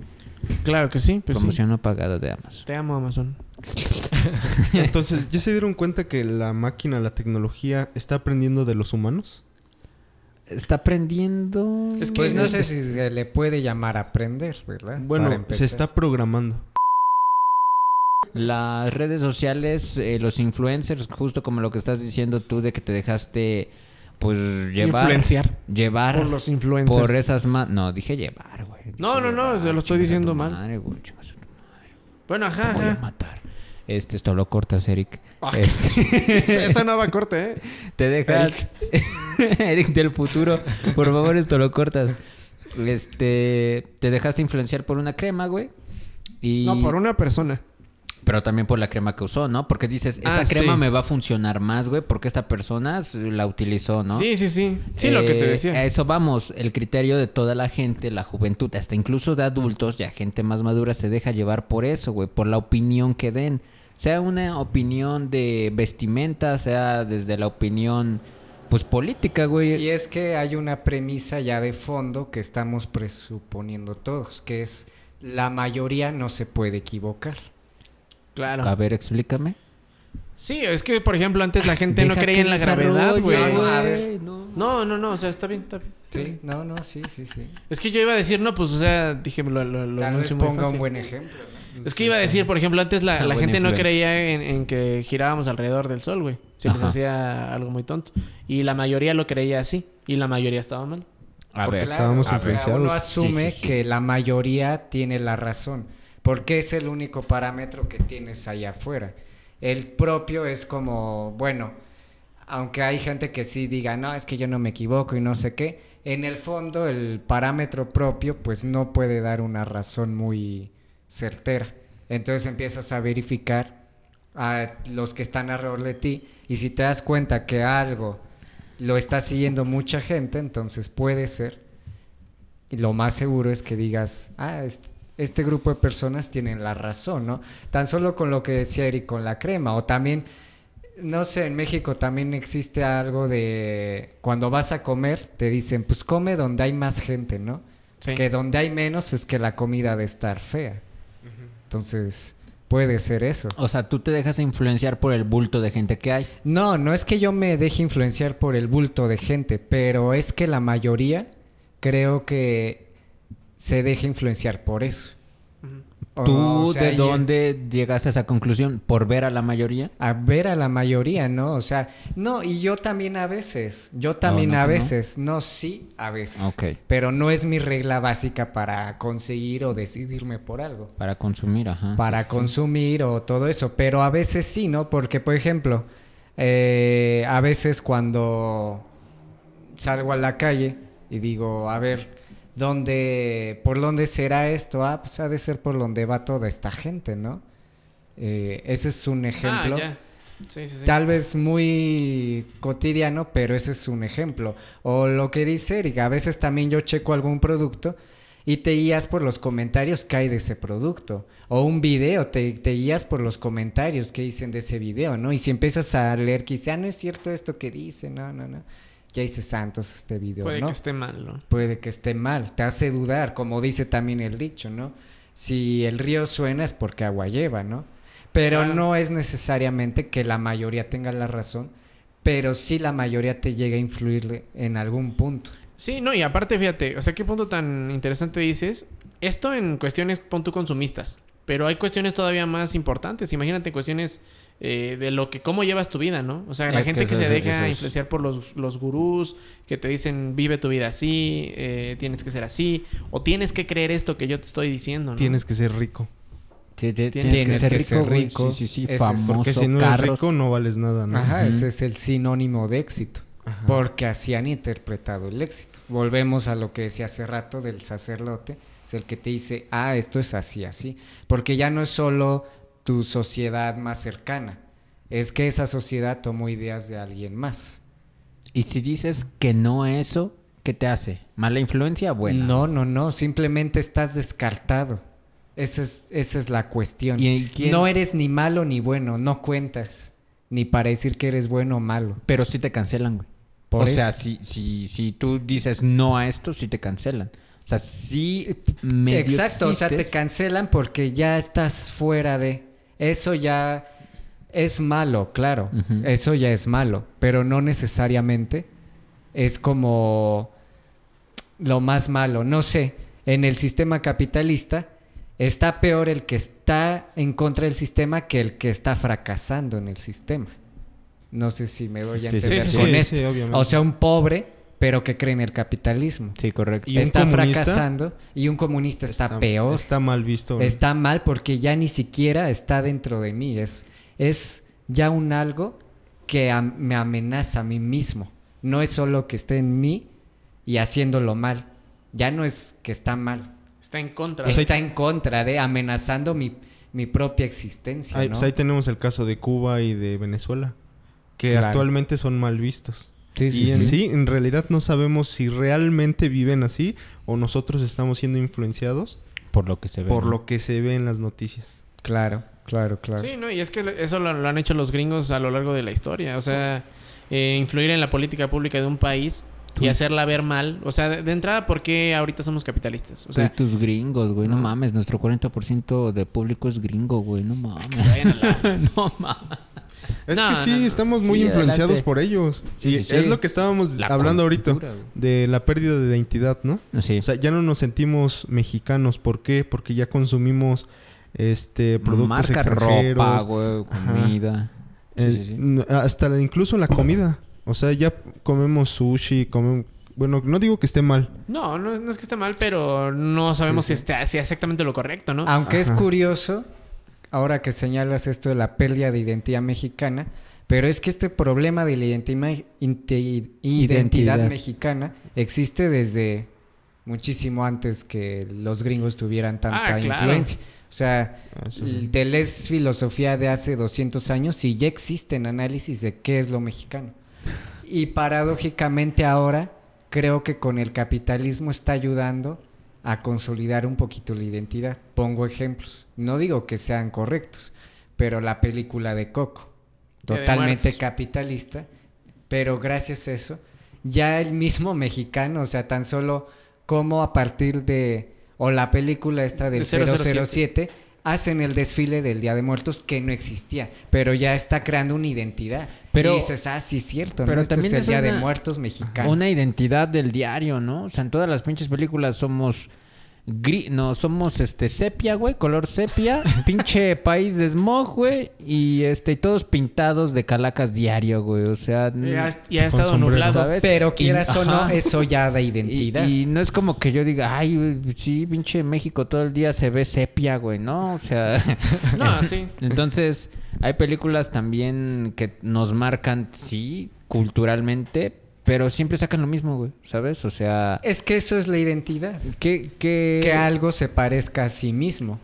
Claro que sí, pues sí. Promoción no pagada de Amazon. Te amo, Amazon. Entonces, ¿ya se dieron cuenta que la máquina, la tecnología, está aprendiendo de los humanos? Está aprendiendo. Es que- Pues no sé es- si se le puede llamar aprender, ¿verdad? Bueno, se está programando. Las redes sociales, eh, los influencers, justo como lo que estás diciendo tú de que te dejaste, pues, llevar. Influenciar Llevar por los influencers. por esas ma- No, dije llevar, güey. No, no, no, te lo estoy diciendo mal. madre, güey, tu- Bueno, Te ajá, voy a ajá. matar. Este, esto lo cortas, Eric. Ah, Este, Esta nueva corte, ¿eh? te dejas. Eric del futuro, por favor, esto lo cortas. Este, te dejaste influenciar por una crema, güey. Y... No, por una persona. Pero también por la crema que usó, ¿no? Porque dices, esa Ah, crema sí. me va a funcionar más, güey, porque esta persona la utilizó, ¿no? Sí, sí, sí. Sí, lo que te Eh, decía. A eso vamos, el criterio de toda la gente, la juventud, hasta incluso de adultos, ya gente más madura se deja llevar por eso, güey, por la opinión que den. Sea una opinión de vestimenta, sea desde la opinión, pues política, güey. Y es que hay una premisa ya de fondo que estamos presuponiendo todos, que es la mayoría no se puede equivocar. Claro. A ver, explícame. Sí, es que, por ejemplo, antes la gente no creía en la gravedad, güey. No, no. No, o sea, está bien, está bien. Sí, no, no, sí, sí, sí. Es que yo iba a decir, no, pues, o sea, dije, lo, lo, lo Tal vez ponga un buen ejemplo. ¿no? Es que iba a decir, por ejemplo, antes la, Ah, la gente no creía en, en que girábamos alrededor del sol, güey. Se les hacía algo muy tonto. Y la mayoría lo creía así. Y la mayoría estaba mal. A Porque ver, estábamos o sea, influenciados. uno asume Sí, sí, sí. que la mayoría tiene la razón, porque es el único parámetro que tienes allá afuera. El propio es como, bueno, aunque hay gente que sí diga, no, es que yo no me equivoco y no sé qué, en el fondo el parámetro propio pues no puede dar una razón muy certera. Entonces empiezas a verificar a los que están alrededor de ti y si te das cuenta que algo lo está siguiendo mucha gente, entonces puede ser y lo más seguro es que digas, ah, este, este grupo de personas tienen la razón, ¿no? Tan solo con lo que decía Eric con la crema, o también, no sé, en México también existe algo de cuando vas a comer, te dicen, pues come donde hay más gente, ¿no? Sí. Que donde hay menos es que la comida debe estar fea. Entonces, puede ser eso. O sea, tú te dejas influenciar por el bulto de gente que hay. No, no es que yo me deje influenciar por el bulto de gente, pero es que la mayoría creo que se deja influenciar por eso. ¿Tú o sea, de dónde llegaste a esa conclusión? ¿Por ver a la mayoría? A ver a la mayoría, ¿no? O sea, no, y yo también a veces, yo también no, a no. veces, no, sí, a veces. Ok. Pero no es mi regla básica para conseguir o decidirme por algo. Para consumir, ajá. para sí, sí. consumir o todo eso. Pero a veces sí, ¿no? Porque, por ejemplo, eh, a veces cuando salgo a la calle y digo, a ver, ¿dónde, por dónde será esto? Ah, pues ha de ser por donde va toda esta gente, ¿no? Eh, ese es un ejemplo. Ah, ya. Sí, sí, sí. Tal vez muy cotidiano, pero ese es un ejemplo. O lo que dice Erika, a veces también yo checo algún producto y te guías por los comentarios que hay de ese producto. O un video, te, te guías por los comentarios que dicen de ese video, ¿no? Y si empiezas a leer que dice, ah, no es cierto esto que dice, no, no, no. Ya hice santos este video, Puede ¿no? que esté mal, ¿no? Puede que esté mal, te hace dudar, como dice también el dicho, ¿no? Si el río suena es porque agua lleva, ¿no? Pero Claro. no es necesariamente que la mayoría tenga la razón, pero sí la mayoría te llega a influir en algún punto. Sí, no, y aparte, fíjate, o sea, qué punto tan interesante dices. Esto en cuestiones, pon tú consumistas, pero hay cuestiones todavía más importantes. Imagínate cuestiones eh, de lo que, cómo llevas tu vida, ¿no? O sea, la Es gente que se es- deja es- influenciar por los, los gurús, que te dicen, vive tu vida así, eh, tienes que ser así, o tienes que creer esto que yo te estoy diciendo, ¿no? Tienes que ser rico. Ti- ti- Tienes Tienes, que ser rico, rico. Sí, sí, sí. Famoso, Porque si no eres rico no vales nada, ¿no? Ajá, ese es el sinónimo de éxito, Ajá. porque así han interpretado el éxito. Volvemos a lo que decía hace rato del sacerdote, es el que te dice, ah, esto es así, así, porque ya no es solo tu sociedad más cercana, es que esa sociedad tomó ideas de alguien más. Y si dices que no a eso, ¿qué te hace? ¿Mala influencia? Buena. No, no, no, simplemente estás descartado. Esa es, esa es la cuestión. ¿Y quién- No eres ni malo ni bueno, no cuentas, ni para decir que eres bueno o malo. Pero sí te cancelan, güey. Por o sea, si, si, si tú dices no a esto, sí te cancelan. O sea, sí medio Exacto, o sea, te cancelan porque ya estás fuera de... Eso ya es malo, claro, eso ya es malo, pero no necesariamente es como lo más malo. No sé, en el sistema capitalista está peor el que está en contra del sistema que el que está fracasando en el sistema. No sé si me doy a sí, entender sí, con sí, esto. o sea, un pobre, pero que cree en el capitalismo Sí, correcto. ¿Y un está fracasando y un comunista está, peor. Está mal visto. Está mal porque ya ni siquiera está dentro de mí. Es, es ya un algo que me amenaza a mí mismo. No es solo que esté en mí y haciéndolo mal. Ya no es que está mal. Está en contra. está en contra de amenazando mi, mi propia existencia. Ahí, ¿no? pues ahí tenemos el caso de Cuba y de Venezuela, que Claro. actualmente son mal vistos. Sí, sí, y en sí. sí, en realidad no sabemos si realmente viven así o nosotros estamos siendo influenciados Por lo que se ve. por ¿no? lo que se ve en las noticias. Claro, claro, claro. Sí, no, y es que eso lo, lo han hecho los gringos a lo largo de la historia. O sea, eh, influir en la política pública de un país y hacerla ver mal. O sea, de, de entrada, ¿por qué ahorita somos capitalistas? O Tú y sea, tus gringos, güey. No no. mames. Nuestro 40% de público es gringo, güey. No mames. que se vayan a la- no mames. Es No, que sí, no. estamos muy Sí, influenciados adelante. por ellos. Sí, y sí, sí. es lo que estábamos La hablando ahorita güey. de la pérdida de identidad, ¿no? Sí. O sea, ya no nos sentimos mexicanos. ¿Por qué? Porque ya consumimos este productos Marca extranjeros. ropa, güey. Comida. Sí, Eh, sí, sí. n- Hasta incluso la comida. O sea, ya comemos sushi, comemos... Bueno, no digo que esté mal. No, no, no es que esté mal, pero no sabemos Sí, si esté si exactamente lo correcto, ¿no? Aunque es curioso, ahora que señalas esto de la pérdida de identidad mexicana, pero es que este problema de la identidad, Identidad. mexicana existe desde muchísimo antes que los gringos tuvieran tanta Ah, claro. influencia. O sea, Ah, sí. te lees filosofía de hace 200 años y ya existen análisis de qué es lo mexicano. Y paradójicamente ahora creo que con el capitalismo está ayudando a consolidar un poquito la identidad. Pongo ejemplos. No digo que sean correctos, pero la película de Coco, de totalmente capitalista, pero gracias a eso, ya el mismo mexicano, o sea, tan solo como a partir de, o la película esta del De 007. 007, hacen el desfile del Día de Muertos que no existía, pero ya está creando una identidad. Pero- y dices, ah, sí, cierto, pero ¿no? También es el es Día de Muertos mexicano. Una identidad del diario, ¿no? O sea, en todas las pinches películas somos gri no, somos este sepia, güey, color sepia, pinche país de smog, güey, y este y todos pintados de calacas diario, güey, o sea, Y ha, y estado sombrero. nublado. ¿sabes? Pero quieras o no, eso ya da Y, identidad. y no es como que yo diga, ay, güey, sí, pinche México todo el día se ve sepia, güey, ¿no? O sea, No, sí. entonces hay películas también que nos marcan, sí, culturalmente, pero siempre sacan lo mismo, güey, ¿sabes? O sea, Es que eso es la identidad. que, que... Que algo se parezca a sí mismo.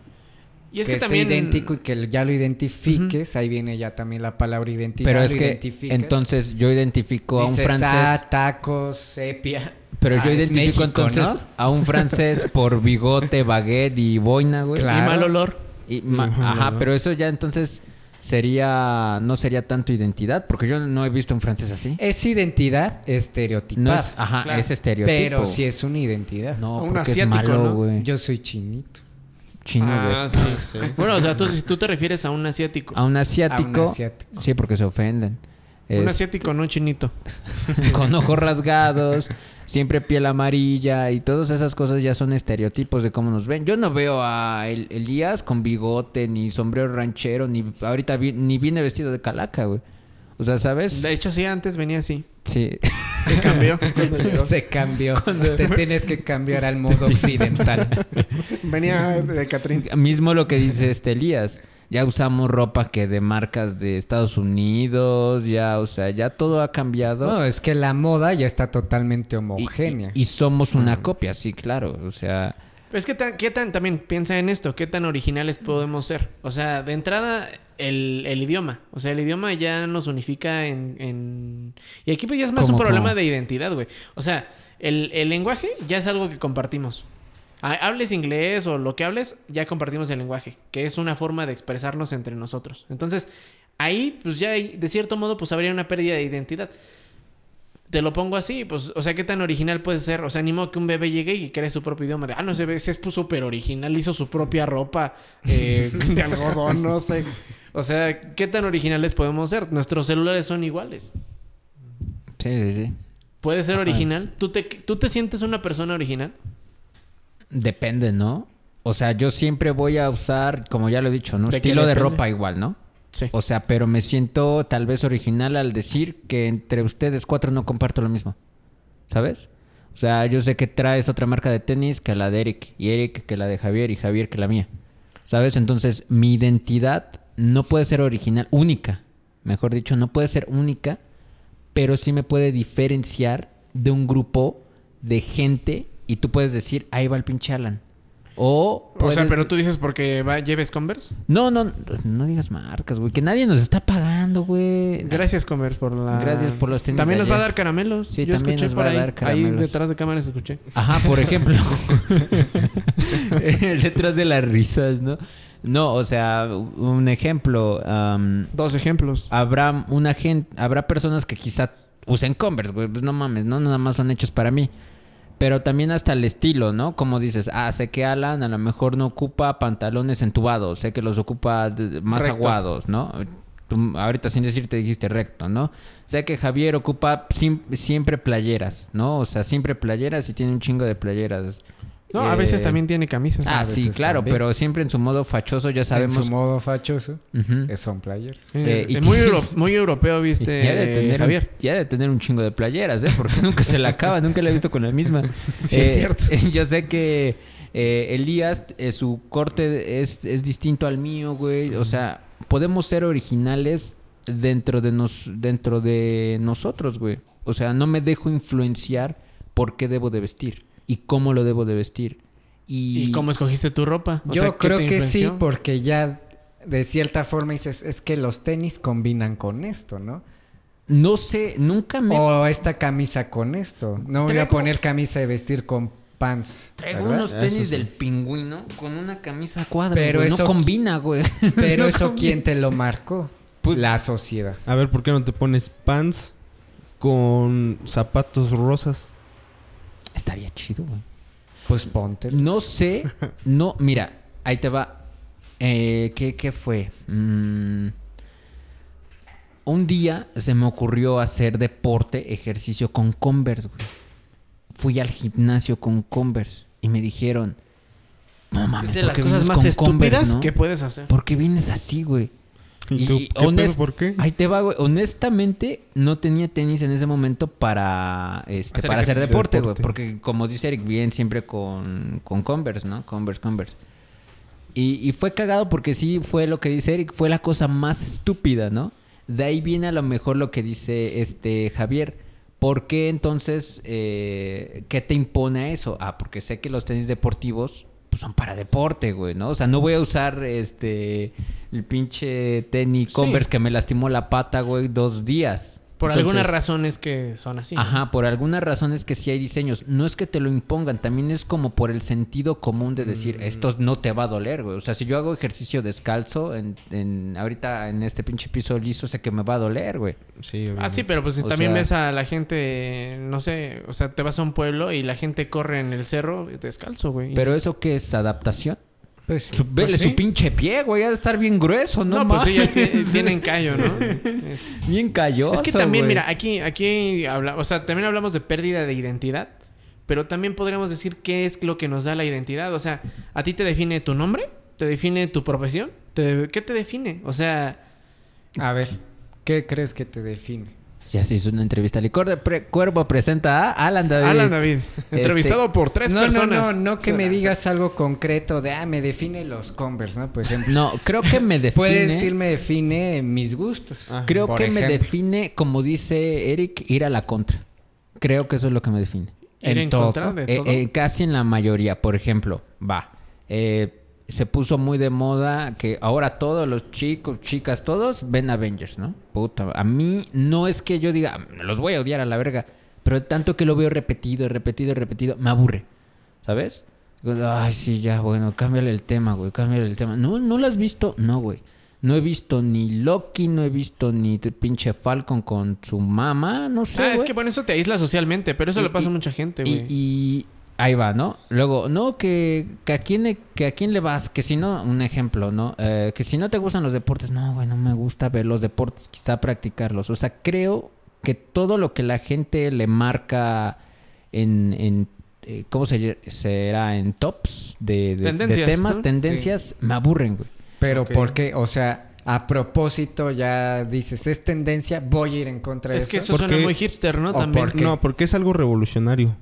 Y es que, que, sea también. idéntico y que ya lo identifiques. Ahí viene ya también la palabra identidad. Pero es que entonces yo identifico a un Dices, francés, "Ah, tacos, sepia. pero Ah, yo es identifico México, entonces ¿no? a un francés por bigote, baguette y boina, güey. Claro. Y mal olor. Y ma- Ujú, ajá, ¿no? pero eso ya entonces sería no sería tanto identidad, porque yo no he visto un francés así. Es identidad estereotipada. No es, ajá, claro. es estereotipo. pero sí es una identidad. no, Un porque asiático, es malo, ¿no? güey. Yo soy chinito. Chino, güey. Ah, sí. Bueno, o sea, tú, si tú te refieres a un asiático. A un A asiático. un asiático. Sí, porque se ofenden. Un Es- asiático, no un chinito. con ojos rasgados, siempre piel amarilla y todas esas cosas ya son estereotipos de cómo nos ven. Yo no veo a El- Elías con bigote, ni sombrero ranchero, ni ahorita vi- ni viene vestido de calaca, güey. O sea, ¿sabes? De hecho, sí, antes venía así. Sí. Se cambió. Se cambió. Te tienes que cambiar al modo occidental. Venía de Catrín. Mismo lo que dice este Elías. Ya usamos ropa que de marcas de Estados Unidos, ya, o sea, ya todo ha cambiado. No, es que la moda ya está totalmente homogénea. Y, y somos una copia, sí, claro. O sea, Es que tan, ¿qué tan, también piensa en esto, qué tan originales podemos ser. O sea, de entrada, el, el idioma. O sea, el idioma ya nos unifica en... en- Y aquí pues ya es más ¿Cómo, un problema cómo? de identidad, güey. O sea, el, el lenguaje ya es algo que compartimos. Ha- Hables inglés o lo que hables, ya compartimos el lenguaje, que es una forma de expresarnos entre nosotros. Entonces, ahí, pues ya, hay- de cierto modo, pues habría una pérdida de identidad. Te lo pongo así, pues, o sea, ¿qué tan original puede ser? O sea, ni modo que un bebé llegue y cree su propio idioma. De, ah, no, bebé ese es súper original, hizo su propia ropa eh, de algodón, no sé. O sea, ¿qué tan originales podemos ser? Nuestros celulares son iguales. sí, sí, sí. ¿Puede ser original? ¿Tú te, ¿Tú te sientes una persona original? Depende, ¿no? O sea, yo siempre voy a usar, como ya lo he dicho, ¿no? ¿De qué Estilo de ropa igual, ¿no? Sí. O sea, pero me siento tal vez original al decir que entre ustedes cuatro no comparto lo mismo. ¿Sabes? O sea, yo sé que traes otra marca de tenis que la de Eric, y Eric que la de Javier, y Javier que la mía. ¿Sabes? Entonces, mi identidad no puede ser original, única. Mejor dicho, no puede ser única, pero sí me puede diferenciar de un grupo de gente y tú puedes decir, ahí va el pinche Alan. O, O sea, pero tú dices porque va, lleves Converse. No, no, no digas marcas, güey. Que nadie nos está pagando, güey. Gracias, Converse, por la... Gracias por los tenis También de nos va a dar caramelos. Sí, Yo también escuché nos por va a ahí. dar Ahí caramelos. detrás de cámaras escuché. Ajá, por ejemplo. Detrás de las risas, ¿no? No, o sea, un ejemplo. am, Dos ejemplos. habrá una gente, habrá personas que quizá usen Converse, güey. Pues no mames, no nada más son hechos para mí. Pero también hasta el estilo, ¿no? Como dices, ah, sé que Alan a lo mejor no ocupa pantalones entubados, sé que los ocupa más Recto. aguados, ¿no? Tú, ahorita sin decirte dijiste recto, ¿no? Sé que Javier ocupa siempre playeras, ¿no? O sea, siempre playeras y tiene un chingo de playeras. No, a veces Eh, también tiene camisas. Ah, sí, claro, también. pero siempre en su modo fachoso ya En sabemos. su modo fachoso, Ujú. eh, son players. Sí, eh, es muy, euro- muy europeo, viste, ya de tener, un- Javier. ya de tener un chingo de playeras, ¿eh? Porque nunca se la acaba, nunca la he visto con la misma. Sí, es cierto. Yo sé que eh, Elías, eh, su corte es, es distinto al mío, güey. O sea, podemos ser originales dentro de, nos, dentro de nosotros, güey. O sea, no me dejo influenciar por qué debo de vestir y cómo lo debo de vestir. Y, ¿Y cómo escogiste tu ropa? O Yo sea, ¿qué creo que sí, porque ya de cierta forma dices, es que los tenis combinan con esto, ¿no? No sé, nunca me... O esta camisa con esto. No voy a Traigo- poner camisa de vestir con pants. Traigo ¿verdad? unos tenis sí. del pingüino con una camisa cuadra, Pero güey. eso- No combina, güey. Pero No eso, combina. ¿quién te lo marcó? Pues- la sociedad. A ver, ¿por qué no te pones pants con zapatos rosas? Estaría chido, güey. Pues ponte. No sé, no, mira, ahí te va. Eh, ¿qué, qué fue? Mm, un día se me ocurrió hacer deporte, ejercicio con Converse, güey. Fui al gimnasio con Converse y me dijeron, no mames, Es de ¿por las qué cosas más con estúpidas Converse, no? que puedes hacer. ¿Por qué vienes así, güey? ¿Y tú, Y qué pedo, honest- por qué? Ahí te va, güey. Honestamente, no tenía tenis en ese momento para, este, Hacer para hacer deporte, güey. Porque como dice Eric, bien siempre con, con Converse, ¿no? Converse, Converse. Y, y fue cagado porque sí fue lo que dice Eric, fue la cosa más estúpida, ¿no? De ahí viene a lo mejor lo que dice este Javier. ¿Por qué entonces, eh, qué te impone a eso? Ah, porque sé que los tenis deportivos pues, son para deporte, güey, ¿no? O sea, no voy a usar este el pinche tenis Sí. Converse que me lastimó la pata, güey, dos días. Por Entonces, algunas razones que son así. ¿no? Ajá, por algunas razones que sí hay diseños. No es que te lo impongan, también es como por el sentido común de decir, esto no te va a doler, güey. O sea, si yo hago ejercicio descalzo, en, en- ahorita en este pinche piso liso, sé que me va a doler, güey. Sí, Ah, obviamente. sí, pero pues si O también sea- ves a la gente, no sé, o sea, te vas a un pueblo y la gente corre en el cerro descalzo, güey. Pero eso qué es adaptación. Pues, Su, vele sí. su pinche pie, güey, ha de estar bien grueso, ¿no? no, pues sí, ya tienen callo, ¿no? Es, Bien calloso, es que también, güey. mira, aquí, aquí habla, o sea, también hablamos de pérdida de identidad, pero también podríamos decir qué es lo que nos da la identidad. O sea, ¿a ti te define tu nombre? ¿Te define tu profesión? ¿Te- ¿Qué te define? O sea, a ver, ¿qué crees que te define? Ya se hizo una entrevista. Licor de Pre- Cuervo presenta a Alan David. Alan David, Este- entrevistado por tres no, personas. no, no, no que me digas algo concreto de, ah, me define los Converse, ¿no? Por ejemplo. No, creo que me define. Puedes decir, me define mis gustos. Ah, Creo que me define, como dice Eric, ir a la contra. Creo que eso es lo que me define. Ir en en todo. contra de Eh, todo. eh, casi en la mayoría, por ejemplo, va. eh, se puso muy de moda que ahora todos los chicos, chicas, todos ven Avengers, ¿no? Puta, a mí no es que yo diga, "Ah, los voy a odiar a la verga, pero tanto que lo veo repetido, repetido, repetido, me aburre, ¿sabes? Ay, sí, ya, bueno, cámbiale el tema, güey, cámbiale el tema. No, ¿no lo has visto? No, güey. No he visto ni Loki, no he visto ni pinche Falcon con su mamá, no sé. ah, es que bueno, eso te aísla socialmente, pero eso Y- le pasa y- a mucha gente, Y, güey. y ahí va, ¿no? Luego, no, que, que, a quién le, que a quién le vas, que si no, un ejemplo, ¿no? Eh, que si no te gustan los deportes, no, güey, no me gusta ver los deportes, quizá practicarlos. O sea, creo que todo lo que la gente le marca en, en eh, ¿cómo se, será? En tops de, de- temas, ¿no? tendencias, me aburren, güey. Pero Ok. ¿por qué? O sea, a propósito ya dices, es tendencia, voy a ir en contra de Es que eso. eso suena Porque- muy hipster, ¿no? También. porque- No, porque es algo revolucionario.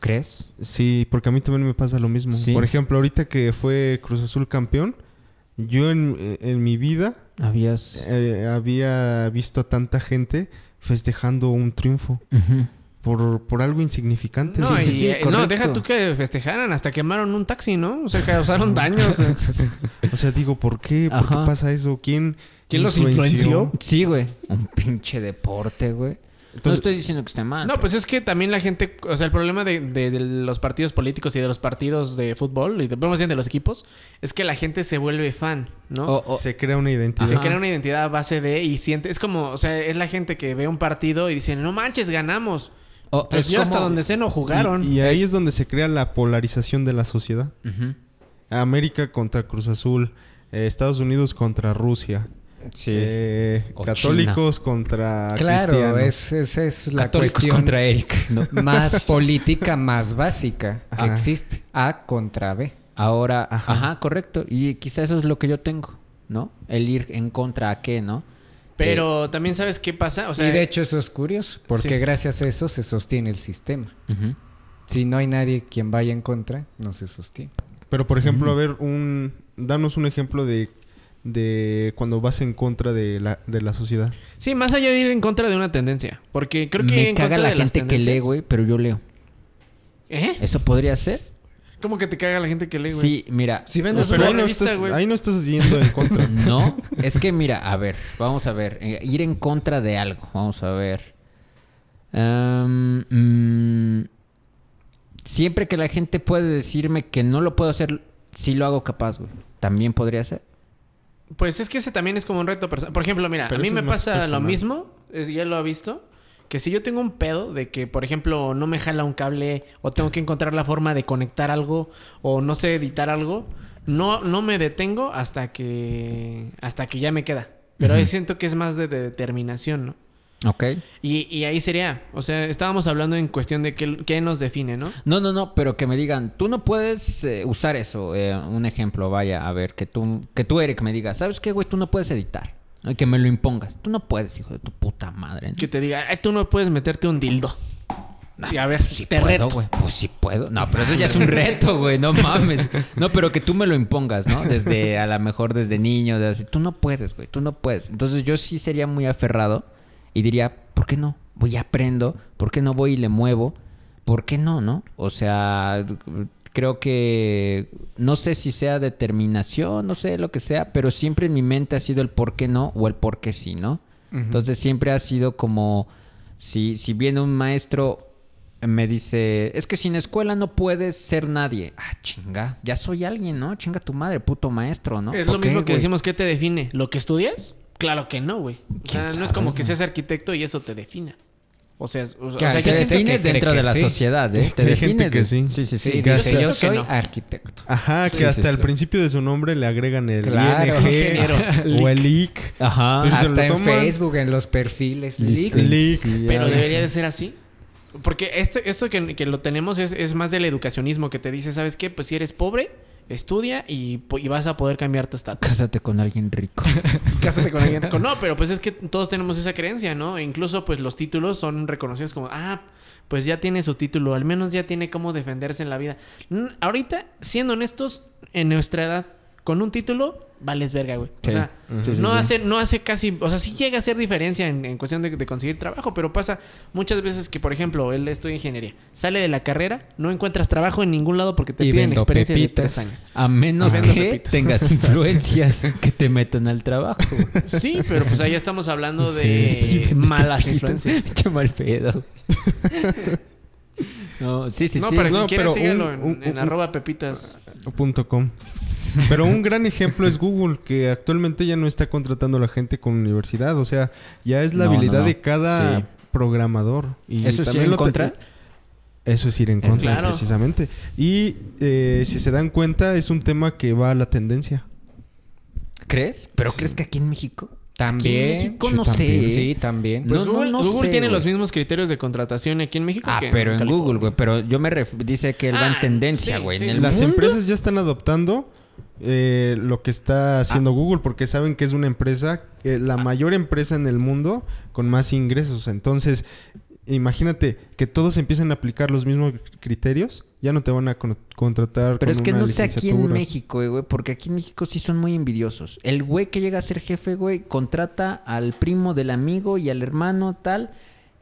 ¿Crees? Sí, porque a mí también me pasa lo mismo. Sí. Por ejemplo, ahorita que fue Cruz Azul campeón, yo en, en mi vida Habías... eh, había visto a tanta gente festejando un triunfo por, por algo insignificante. No, Sí, sí, y, sí, eh, no, deja tú que festejaran, hasta quemaron un taxi, ¿no? O sea, causaron daños. eh. O sea, digo, ¿por qué? ¿Por Ajá. qué pasa eso? ¿Quién, ¿Quién los influenció? Sí, güey. Un pinche deporte, güey. No estoy diciendo que esté mal. No, pero- pues es que también la gente, o sea, el problema de, de- de los partidos políticos y de los partidos de fútbol, y de, más bien de los equipos, es que la gente se vuelve fan, ¿no? O- o- Se crea una identidad. se Ajá. crea una identidad a base de y siente, es como, o sea, es la gente que ve un partido y dice, no manches, ganamos. o- Pues es yo hasta donde sé no jugaron. Y, y ahí es donde se crea la polarización de la sociedad. América contra Cruz Azul, eh, Estados Unidos contra Rusia, Sí. eh, católicos contra Claro, cristianos. es, esa es la Católicos cuestión contra Eric. ¿no? más política, más básica que existe. A contra B. Ahora, ajá. Ajá. correcto. Y quizá eso es lo que yo tengo, ¿no? El ir en contra a qué, ¿no? Pero también sabes qué pasa, o sea, y de hecho eso es curioso, porque sí. gracias a eso se sostiene el sistema. Si no hay nadie quien vaya en contra, no se sostiene. Pero por ejemplo, a ver, un danos un ejemplo de, de cuando vas en contra de la, de la sociedad. sí, más allá de ir en contra de una tendencia, porque creo que Me en caga contra la de gente que lee, güey, pero yo leo. ¿Eh? ¿Eso podría ser? ¿Cómo que te caga la gente que lee, güey? Sí, mira. Si vendes Pero una ahí no, revista, estás, güey. ahí no estás yendo en contra. No, es que mira, a ver, vamos a ver. eh, ir en contra de algo, vamos a ver. Mm, siempre que la gente puede decirme que no lo puedo hacer, sí lo hago capaz, güey. También podría ser. Pues es que ese también es como un reto personal. Por ejemplo, mira, Pero a mí me pasa lo mismo, es- ya lo ha visto, que si yo tengo un pedo de que, por ejemplo, no me jala un cable o tengo que encontrar la forma de conectar algo o no sé editar algo, no, no me detengo hasta que hasta que ya me queda. Pero ahí siento que es más de, de determinación, ¿no? Ok. Y, y ahí sería, o sea, estábamos hablando en cuestión de qué, qué nos define, ¿no? No, no, no, pero que me digan, tú no puedes eh, usar eso. eh, un ejemplo, vaya, a ver, que tú, que tú, Eric, me digas, ¿sabes qué, güey? Tú no puedes editar. que me lo impongas. Tú no puedes, hijo de tu puta madre. ¿no? Que te diga, "Ay, tú no puedes meterte un dildo. y a ver, Sí te puedo, reto. güey. Pues sí puedo. No, pero eso ya es un reto, güey. No mames. No, pero que tú me lo impongas, ¿no? Desde, a lo mejor desde niño. De así, tú no puedes, güey. Tú no puedes. Entonces yo sí sería muy aferrado y diría, ¿por qué no? Voy y aprendo. ¿Por qué no voy y le muevo? ¿Por qué no, no? O sea, creo que no sé si sea determinación, no sé lo que sea, pero siempre en mi mente ha sido el por qué no o el por qué sí, ¿no? Entonces siempre ha sido como si, si viene un maestro me dice, es que sin escuela no puedes ser nadie. Ah, chinga, ya soy alguien, ¿no? Chinga tu madre, puto maestro, ¿no? Es ¿Por lo qué, mismo que decimos, ¿qué te define? ¿Lo que estudias? Claro que no, güey. O sea, ¿Quién no es como que seas arquitecto y eso te defina. O sea, o, o Claro, sea, Te define que dentro que de la sí. sociedad, ¿eh? Te Hay define gente que de- Sí, sí. Sí, sí, que yo hasta- soy que no. arquitecto. Ajá, que Sí, hasta sí, el sí. principio de su nombre le agregan el Claro, ING ingeniero. o el IC. Ajá. Hasta en. Facebook, en los perfiles. Lic- leak. Sí, Pero debería de ser así. Porque esto, esto que, que lo tenemos es, es más del educacionismo que te dice, ¿sabes qué? Pues si eres pobre, estudia y, vas a poder cambiar tu estatus. Cásate con alguien rico. Cásate con alguien. con- No, pero pues es que todos tenemos esa creencia, ¿no? E incluso pues los títulos son reconocidos como, ah, pues ya tiene su título, al menos ya tiene cómo defenderse en la vida. Ahorita, siendo honestos, en nuestra edad, con un título, vales verga, güey. Sí. O sea, no, sí. hace, no hace casi, o sea, sí llega a hacer diferencia en, en cuestión de, de conseguir trabajo, pero pasa muchas veces que, por ejemplo, él estudia ingeniería, sale de la carrera, no encuentras trabajo en ningún lado porque te Y piden experiencia pepitas. de tres años. A menos que pepitas. tengas influencias que te metan al trabajo. Sí, pero pues ahí estamos hablando de sí. malas Pepitas. influencias. Qué mal pedo. No, sí, sí, no, sí. pero No, quien quiera pero síganlo un- en, un- en un- arroba pepitas. Punto com. Pero un gran ejemplo es Google, que actualmente ya no está contratando a la gente con universidad. O sea, ya es la No, habilidad no. de cada Sí. programador. Y ¿Eso es ir también en lo contra? Eso es ir en contra, Claro. precisamente. Y eh, si se dan cuenta, es un tema que va a la tendencia. ¿Crees? ¿Pero crees que aquí en México? También. Aquí en México sí, no también, sé. Sí, también. Pues No, no, Google, no Google sé, tiene los mismos criterios de contratación aquí en México. Ah, que pero en. Google, güey. Pero yo me ref- dice que él va Ah, en tendencia, sí, güey. sí. Las mundo. empresas ya están adoptando eh, lo que está Ah. haciendo Google porque saben que es una empresa, eh, la mayor empresa en el mundo con más ingresos. Entonces, imagínate que todos empiecen a aplicar los mismos criterios, ya no te van a con- contratar. Pero con es que una no sé aquí en. México, eh, güey, porque aquí en México sí son muy envidiosos. El güey que llega a ser jefe, güey, contrata al primo del amigo y al hermano tal,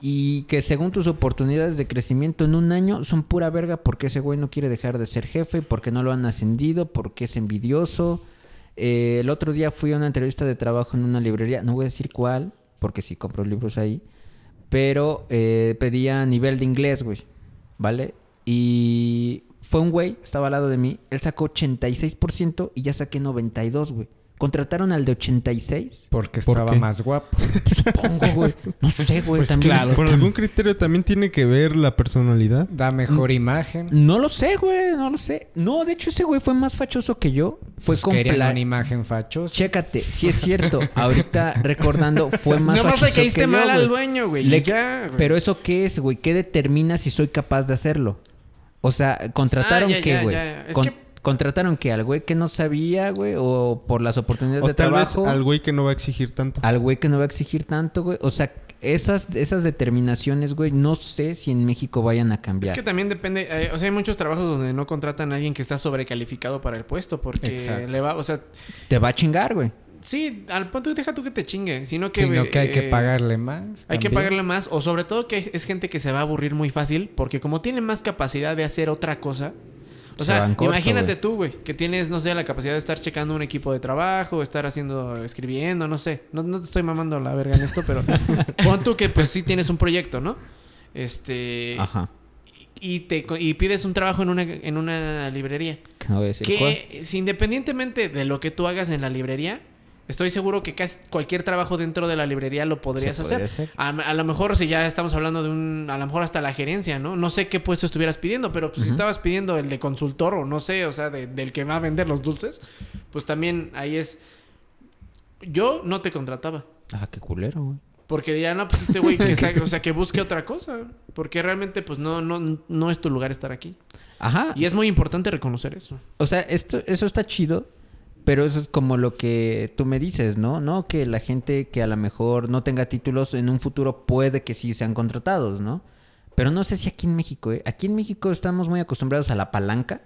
y que según tus oportunidades de crecimiento en un año son pura verga porque ese güey no quiere dejar de ser jefe, porque no lo han ascendido, porque es envidioso. Eh, el otro día fui a una entrevista de trabajo en una librería, no voy a decir cuál, porque sí compro libros ahí, pero eh, pedía nivel de inglés, güey, ¿vale? Y fue un güey, estaba al lado de mí, él sacó 86% y ya saqué 92, güey. Contrataron al de 86. Porque ¿Por estaba más guapo. Supongo, güey. No sé, güey. Pues también. claro. ¿Por algún criterio también tiene que ver la personalidad? Da mejor imagen. No lo sé, güey. No lo sé. No, de hecho, ese güey fue más fachoso que yo. Fue Pues con pla- una imagen fachosa. Chécate, si es cierto. Ahorita recordando, fue más más fachoso le caíste que mal al dueño, güey. Le- y ya, güey. Pero eso qué es, güey? ¿Qué determina si soy capaz de hacerlo? O sea, contrataron Ah, ya, qué, ya, güey. ya. Es Con- que- Contrataron qué al güey que no sabía, güey, o por las oportunidades O de tal vez trabajo. al güey que no va a exigir tanto. al güey que no va a exigir tanto, güey. O sea, esas, esas determinaciones, güey, no sé si en México vayan a Es cambiar. que también depende, eh, o sea, hay muchos trabajos donde no contratan a alguien que está sobrecalificado para el puesto porque Exacto. le va, o sea, Te va a chingar, güey. sí, al punto deja tú que te chingue, sino que Sino que hay que eh, pagarle más. Hay que pagarle más o sobre todo que es gente que se va a aburrir muy fácil porque como tiene más capacidad de hacer otra cosa, O Se sea, corto, imagínate tú, güey, que tienes, no sé, la capacidad de estar checando un equipo de trabajo, estar haciendo, escribiendo, no sé. No, no te estoy mamando la verga en esto, pero pon tú que pues sí tienes un proyecto, ¿no? Este... Ajá. Y, te, y pides un trabajo en una, en una librería. Decir. Que si independientemente de lo que tú hagas en la librería, estoy seguro que casi cualquier trabajo dentro de la librería lo podrías hacer. podría. A, a lo mejor si ya estamos hablando de un, a lo mejor hasta la gerencia, ¿no? No sé qué puesto estuvieras pidiendo, pero pues, si estabas pidiendo el de consultor o no sé, o sea, de- del que va a vender los dulces, pues también ahí es... Yo no te contrataba. Ah, qué culero, güey. Porque ya no, pues este güey que, o sea, que busque otra cosa. Porque realmente, pues no, no, no es tu lugar estar aquí. Ajá. Y es muy importante reconocer eso. O sea, esto, eso está chido, pero eso es como lo que tú me dices, ¿no? No, que la gente que a lo mejor no tenga títulos en un futuro puede que sí sean contratados, ¿no? Pero no sé si aquí en México, ¿eh? Aquí en México estamos muy acostumbrados a la palanca,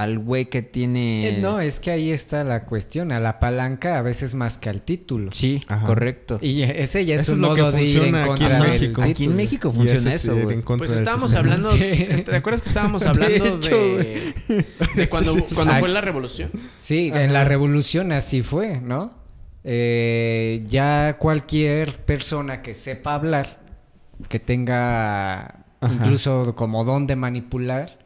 al güey que tiene... Eh, no, es que ahí está la cuestión. A la palanca a veces más que al título. Sí, Ajá. correcto. Y ese ya es Eso un es lo que modo de ir en funciona aquí en contra del México. Aquí en. México funciona eso, güey. contra Pues estábamos hablando, Sí. ¿te acuerdas que estábamos hablando hecho, de, de cuando, Sí, sí, sí. cuando Ay. fue la revolución? Sí, en la revolución así fue, ¿no? Eh, ya cualquier persona que sepa hablar, que tenga Ajá. incluso como don de manipular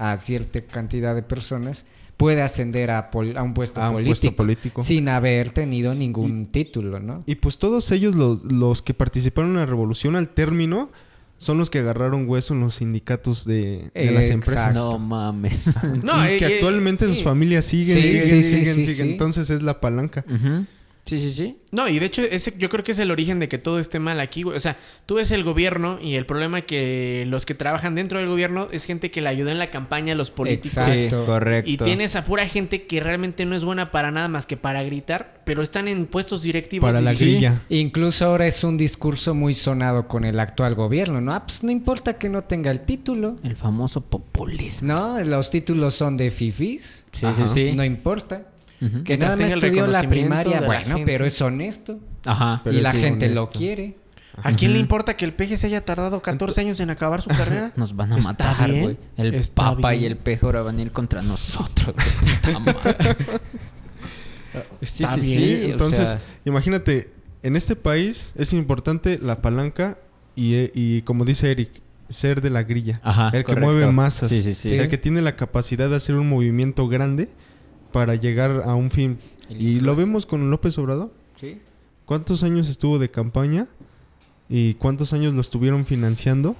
a cierta cantidad de personas, puede ascender a, pol- a un puesto A un político, puesto político. sin haber tenido ningún título, ¿no? Y pues todos ellos, los, los que participaron en la revolución al término, son los que agarraron hueso en los sindicatos de, de las empresas. No mames. No, y que eh, actualmente sí. sus familias siguen, Sí, siguen, sí, sí, siguen, sí, siguen. sí. Entonces es la palanca. Ujú. Sí, sí, sí. No, y de hecho ese yo creo que es el origen de que todo esté mal aquí, güey. O sea, tú ves el gobierno y el problema es que los que trabajan dentro del gobierno es gente que le ayuda en la campaña a los políticos. Exacto. Sí, correcto. Y tienes a pura gente que realmente no es buena para nada más que para gritar, pero están en puestos directivos. Para y- la Sí. grilla. Incluso ahora es un discurso muy sonado con el actual gobierno, ¿no? Ah, pues no importa que no tenga el título, El famoso populismo. ¿no? Los títulos son de fifis, Sí, Ajá. sí, sí. no importa. Que nada más estudió la primaria, la bueno, gente. pero es honesto. Ajá. Pero y la gente lo quiere. ¿A quién le importa que el peje se haya tardado 14 años en acabar su carrera? Nos van a Está matar, güey. El está papa bien. y el peje ahora van a ir contra nosotros. de puta madre. sí, Está sí, bien. sí. o Entonces, sea, imagínate, en este país es importante la palanca y, eh, y como dice Eric, ser de la grilla. Ajá, el que correcto. mueve masas. Sí, sí, sí. El que tiene la capacidad de hacer un movimiento grande para llegar a un fin. Y lo vemos con López Obrador. Sí. ¿Cuántos años estuvo de campaña? ¿Y cuántos años lo estuvieron financiando?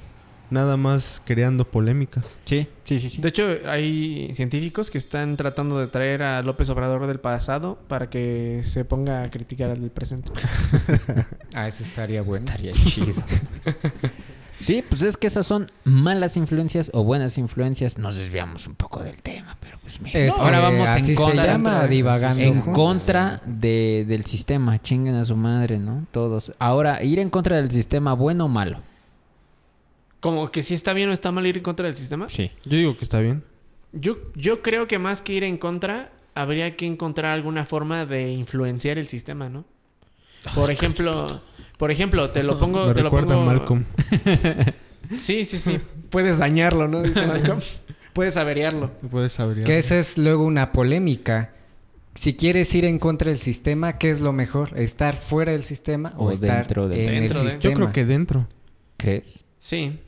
Nada más creando polémicas. sí, sí, sí, sí. De hecho, hay científicos que están tratando de traer a López Obrador del pasado para que se ponga a criticar al del presente. Ah, eso estaría bueno. Estaría chido. sí, pues es que esas son malas influencias o buenas influencias. Nos desviamos un poco del tema, pero pues ahora vamos así en se contra. llama, divagando en juntos. contra de, del sistema. Chinguen a su madre, ¿no? Todos. Ahora, ir en contra del sistema, bueno o malo. Como que si está bien o está mal ir en contra del sistema. Sí. Yo digo que está bien. Yo, yo creo que más que ir en contra, habría que encontrar alguna forma de influenciar el sistema, ¿no? Por ejemplo, por ejemplo, te lo pongo, Me te lo recuerda pongo. a Malcolm. Sí, sí, sí. Puedes dañarlo, ¿no? Dice Malcolm. Puedes averiarlo. Puedes saber. Que esa es luego una polémica. Si quieres ir en contra del sistema, ¿qué es lo mejor? ¿Estar fuera del sistema o, O estar dentro del en sistema. el Dentro de- sistema? Yo creo que dentro. ¿Qué es? Sí.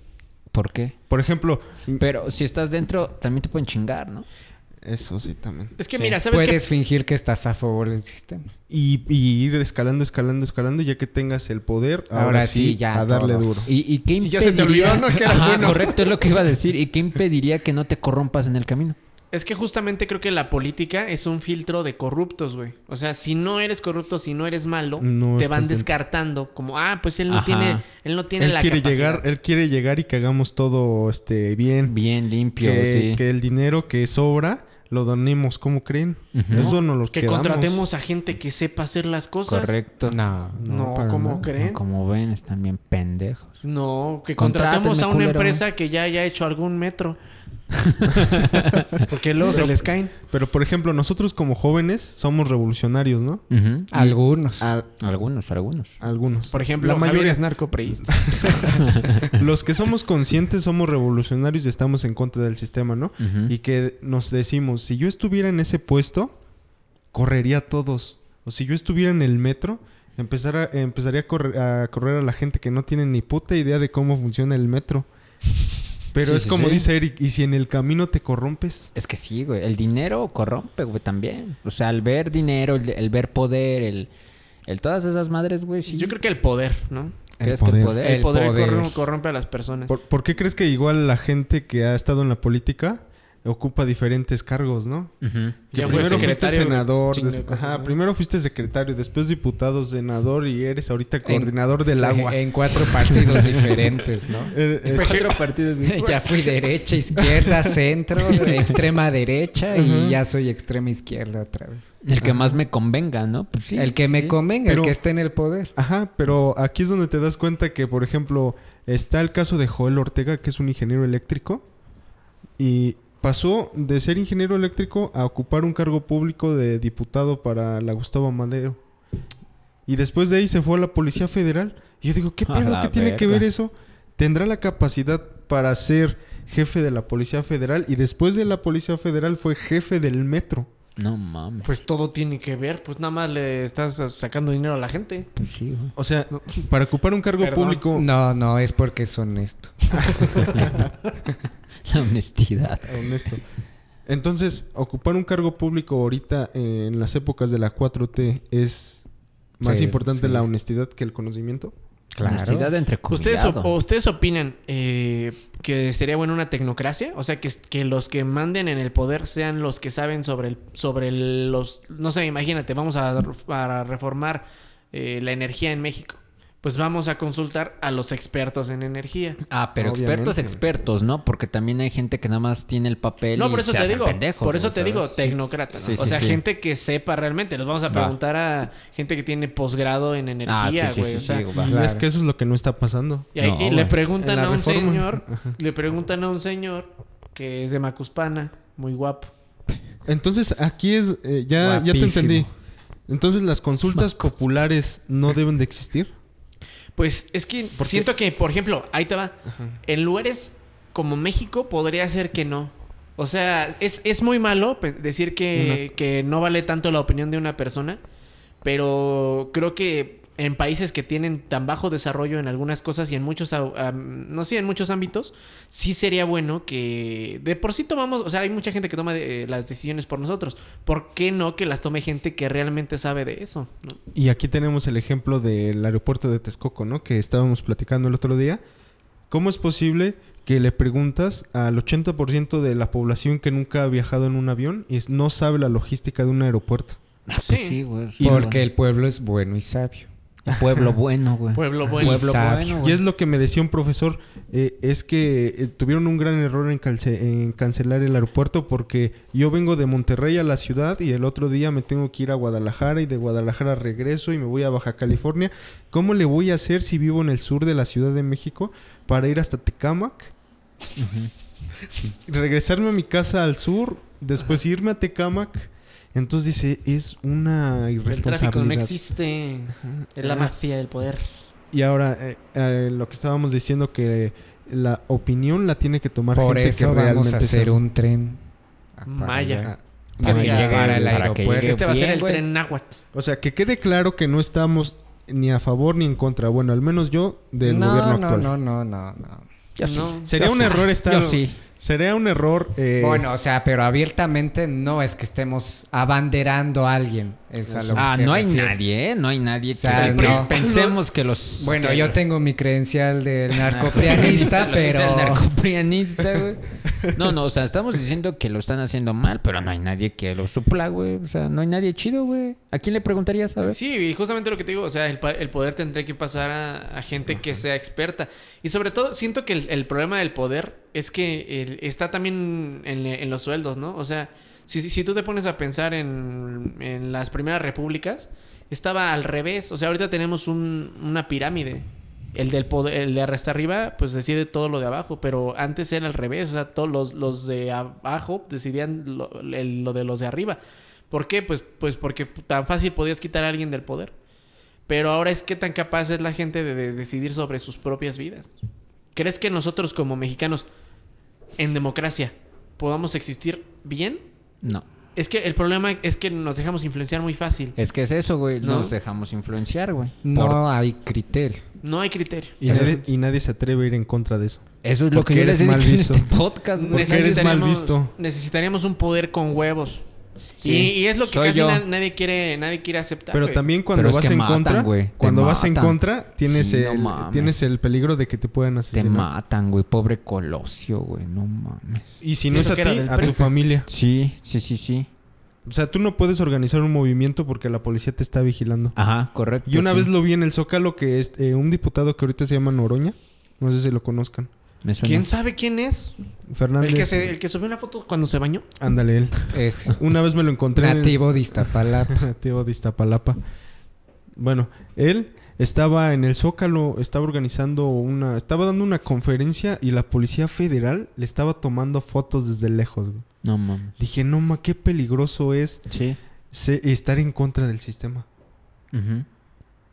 ¿Por qué? Por ejemplo, Pero si estás dentro, también te pueden chingar, ¿no? Eso sí también. Es que Sí. mira, ¿sabes? Puedes fingir que estás a favor del sistema. Y, y ir escalando, escalando, escalando, ya que tengas el poder, ahora, Ahora sí, sí, ya a darle todos. duro. ¿Y, y qué Y impediría? ya se te olvidó, ¿no? Que eras Ajá, bueno. correcto, es lo que iba a decir. ¿Y qué impediría que no te corrompas en el camino? Es que justamente creo que la política es un filtro de corruptos, güey. O sea, si no eres corrupto, si no eres malo, No te van en- descartando. Como, ah, pues él no Ajá. tiene, él no tiene Él la quiere capacidad. llegar, él quiere llegar y que hagamos todo este bien. Bien limpio, que, sí. que el dinero que sobra lo donemos, ¿cómo creen? Ujú. Eso no lo Que quedamos. contratemos a gente que sepa hacer las cosas. Correcto. No. No, para ¿cómo nada. creen? Como ven, están bien pendejos. No, que Contrátenme, contratemos a una culero. empresa que ya haya hecho algún metro. Porque luego se les caen. Pero, por ejemplo, nosotros como jóvenes somos revolucionarios, ¿no? Ujú. Algunos. A- Algunos, algunos. algunos. Por ejemplo, la Javier mayoría. es narcopreísta. Los que somos conscientes somos revolucionarios y estamos en contra del sistema, ¿no? Y que nos decimos, si yo estuviera en ese puesto, correría a todos. O si yo estuviera en el metro, empezara, empezaría a correr, a correr a la gente que no tiene ni puta idea de cómo funciona el metro. Pero Sí, es sí, como sí. dice Eric, ¿y si en el camino te corrompes? Es que sí, güey. El dinero corrompe, güey, también. O sea, el ver dinero, el, el ver poder, el, el todas esas madres, güey, sí. Yo creo que el poder, ¿no? ¿Crees El que el poder. poder? El, El poder, poder. corrom- corrompe a las personas. ¿Por, por qué crees que igual la gente que ha estado en la política ocupa diferentes cargos, no? Que Ya fue primero fuiste senador, de cosas, ajá, ¿no? primero fuiste secretario, después diputado, senador y eres ahorita coordinador del Sí, agua. En cuatro partidos diferentes, ¿no? Eh, es- Cuatro partidos. ya fui derecha, izquierda, centro, extrema derecha y ya soy extrema izquierda otra vez. El que más me convenga, ¿no? Pues sí. el que me convenga, Pero- el que esté en el poder. Ajá, pero aquí es donde te das cuenta que, por ejemplo, está el caso de Joel Ortega, que es un ingeniero eléctrico, y pasó de ser ingeniero eléctrico a ocupar un cargo público de diputado para la Gustavo Madero. Y después de ahí se fue a la Policía Federal. Y yo digo, ¿qué pedo? ¿Qué tiene que ver eso? ¿Tendrá la capacidad para ser jefe de la Policía Federal? Y después de la Policía Federal fue jefe del metro. No mames. Pues todo tiene que ver. Pues nada más le estás sacando dinero a la gente. Pues sí, güey. O sea, para ocupar un cargo Perdón. público... No, no, es porque es honesto. La honestidad. honesto. Entonces, ocupar un cargo público ahorita eh, en las épocas de la 4T es más Sí, importante sí. la honestidad que el conocimiento. Claro. Honestidad entre ¿Ustedes, op- ¿Ustedes opinan eh, que sería bueno una tecnocracia? O sea, que, que los que manden en el poder sean los que saben sobre, el, sobre el- los... No sé, imagínate, vamos a, a reformar eh, la energía en México. Pues vamos a consultar a los expertos en energía. Ah, pero Obviamente. expertos, expertos, ¿no? Porque también hay gente que nada más tiene el papel No, y por eso se te hacen digo. pendejos, por eso te digo tecnócrata. ¿no? Sí, o sea, sí. gente que sepa realmente. Les vamos a Va. preguntar a gente que tiene posgrado en Ah, energía, sí, sí, güey. sí, o sea. Y Claro. es que eso es lo que no está pasando. y, ahí- No, y le preguntan a un reforma. señor, Ajá. le preguntan a un señor que es de Macuspana, muy guapo. Entonces, aquí es, eh, ya, ya te entendí. Entonces, las consultas populares no deben de existir. Pues es que siento que, por ejemplo, ahí te va. En lugares como México podría ser que no. O sea, es, es muy malo decir que, que no vale tanto la opinión de una persona, pero creo que en países que tienen tan bajo desarrollo en algunas cosas y en muchos, no sé, en muchos ámbitos, sí sería bueno que de por sí tomamos, o sea, hay mucha gente que toma eh, las decisiones por nosotros. ¿Por qué no que las tome gente que realmente sabe de eso? ¿no? Y aquí tenemos el ejemplo del aeropuerto de Texcoco, ¿no? Que estábamos platicando el otro día. ¿Cómo es posible que le preguntas al 80% de la población que nunca ha viajado en un avión y es- no sabe la logística de un aeropuerto? Ah, pues Sí. sí, güey. Porque el pueblo es bueno y sabio. Pueblo bueno, güey. Pueblo bueno. Pueblo Y es lo que me decía un profesor, eh, es que eh, tuvieron un gran error en, calce- en cancelar el aeropuerto porque yo vengo de Monterrey a la ciudad y el otro día me tengo que ir a Guadalajara y de Guadalajara regreso y me voy a Baja California. ¿Cómo le voy a hacer si vivo en el sur de la Ciudad de México para ir hasta Tecámac? Regresarme a mi casa al sur, después irme a Tecámac. Entonces dice, es una El tráfico no irresponsabilidad. existe. Es la Ajá. mafia del poder. Y ahora, eh, eh, lo que estábamos diciendo que la opinión la tiene que tomar Por gente eso que vamos realmente a hacer un tren. Maya. Ah, Que Para, llegar al para que aeropuerto. llegue Este va a ser el güey. tren náhuatl. O sea, que quede claro que no estamos ni a favor ni en contra. Bueno, al menos yo del no, gobierno no, actual. no, no, no, no. Yo sí. No. Sería Yo un sí. error estar. Yo sí. Sería un error. eh, Bueno, o sea, pero abiertamente no es que estemos abanderando a alguien. Es a lo Ah, no hay refiere. nadie, ¿eh? No hay nadie O sea, que no. pensemos que los... Bueno, que- yo tengo mi credencial de narcoprianista, pero... El narcoprianista, güey. No, no, o sea, estamos diciendo que lo están haciendo mal, pero no hay nadie que lo supla, güey. O sea, no hay nadie chido, güey. ¿A quién le preguntarías, a ver? Sí, y justamente lo que te digo, o sea, el, pa- el poder tendría que pasar a, a gente que sea experta. Y sobre todo, siento que el, el problema del poder es que está también en, los sueldos, ¿no? O sea, si, tú te pones a pensar en, las primeras repúblicas, estaba al revés. O sea, ahorita tenemos un- una pirámide. el del poder, el de arriba, pues decide todo lo de abajo, pero antes era al revés, o sea, todos los, de abajo decidían lo, de los de arriba. ¿Por qué? Pues, pues porque tan fácil podías quitar a alguien del poder. Pero ahora es que tan capaz es la gente de decidir sobre sus propias vidas. ¿Crees que nosotros como mexicanos en democracia podamos existir bien? No. Es que el problema es que nos dejamos influenciar muy fácil. Es que es eso, güey. ¿No? Nos dejamos influenciar, güey. No Por- hay criterio. No hay criterio. Y nadie, y nadie se atreve a ir en contra de eso. Eso es lo que yo les eres he mal dicho en visto. este podcast, güey. Porque eres mal visto. Necesitaríamos un poder con huevos. Sí, y, y es lo que soy casi yo. na- nadie quiere nadie quiere aceptar. Pero güey. también cuando Pero es vas que en matan, contra, güey. Te cuando vas en matan. contra, tienes, Sí, no el, mames. tienes el peligro de que te puedan Te asesinar. matan, güey. Pobre Colosio, güey. No mames. Y si no ¿Y es eso a que ti, del a tu familia. Sí, sí, sí, sí. O sea, tú no puedes organizar un movimiento porque la policía te está vigilando. Ajá, correcto. Y una sí. vez lo vi en el Zócalo que es eh, un diputado que ahorita se llama Noroña. No sé si lo conozcan. Me suena. ¿Quién sabe quién es? Fernández. El que, se, el que subió una foto cuando se bañó. Ándale, él. Es Una vez me lo encontré en- nativo de Iztapalapa. Nativo de Iztapalapa. Bueno, él estaba en el Zócalo, estaba organizando una... Estaba dando una conferencia y la Policía Federal le estaba tomando fotos desde lejos. güey. No mames. Dije, no ma, qué peligroso es Sí. se- estar en contra del sistema. Ujú.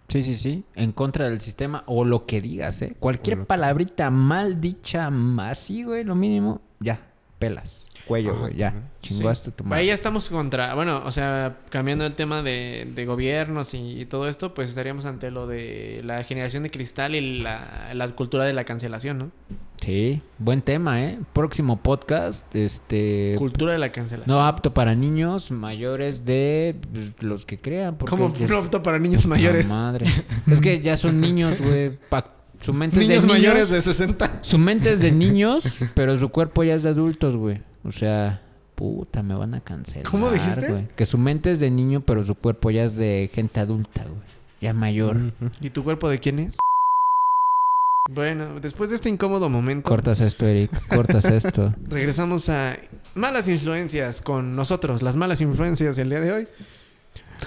Sí, sí, sí. En contra del sistema o lo que digas, ¿eh? Cualquier palabrita mal dicha, así, güey, lo mínimo, ya, pelas. Cuello, güey, ya. Chingaste tu madre. Ahí ya estamos contra, bueno, o sea, cambiando el tema de, de gobiernos y, y todo esto, pues estaríamos ante lo de la generación de cristal y la, la cultura de la cancelación, ¿no? Sí, buen tema, ¿eh? Próximo podcast, este... Cultura de la cancelación. No apto para niños mayores de pues, los que crean. porque ya- no apto para niños mayores. Madre. es que ya son niños, güey. Su mente es Niños de niños. mayores de 60. Su mente es de niños, pero su cuerpo ya es de adultos, güey. O sea, puta, me van a cancelar. ¿Cómo dijiste? güey. Que su mente es de niño, pero su cuerpo ya es de gente adulta, güey. Ya mayor. ¿Y tu cuerpo de quién es? Bueno, después de este incómodo momento, Cortas esto, Eric. Cortas esto. regresamos a malas influencias con nosotros, las malas influencias del día de hoy.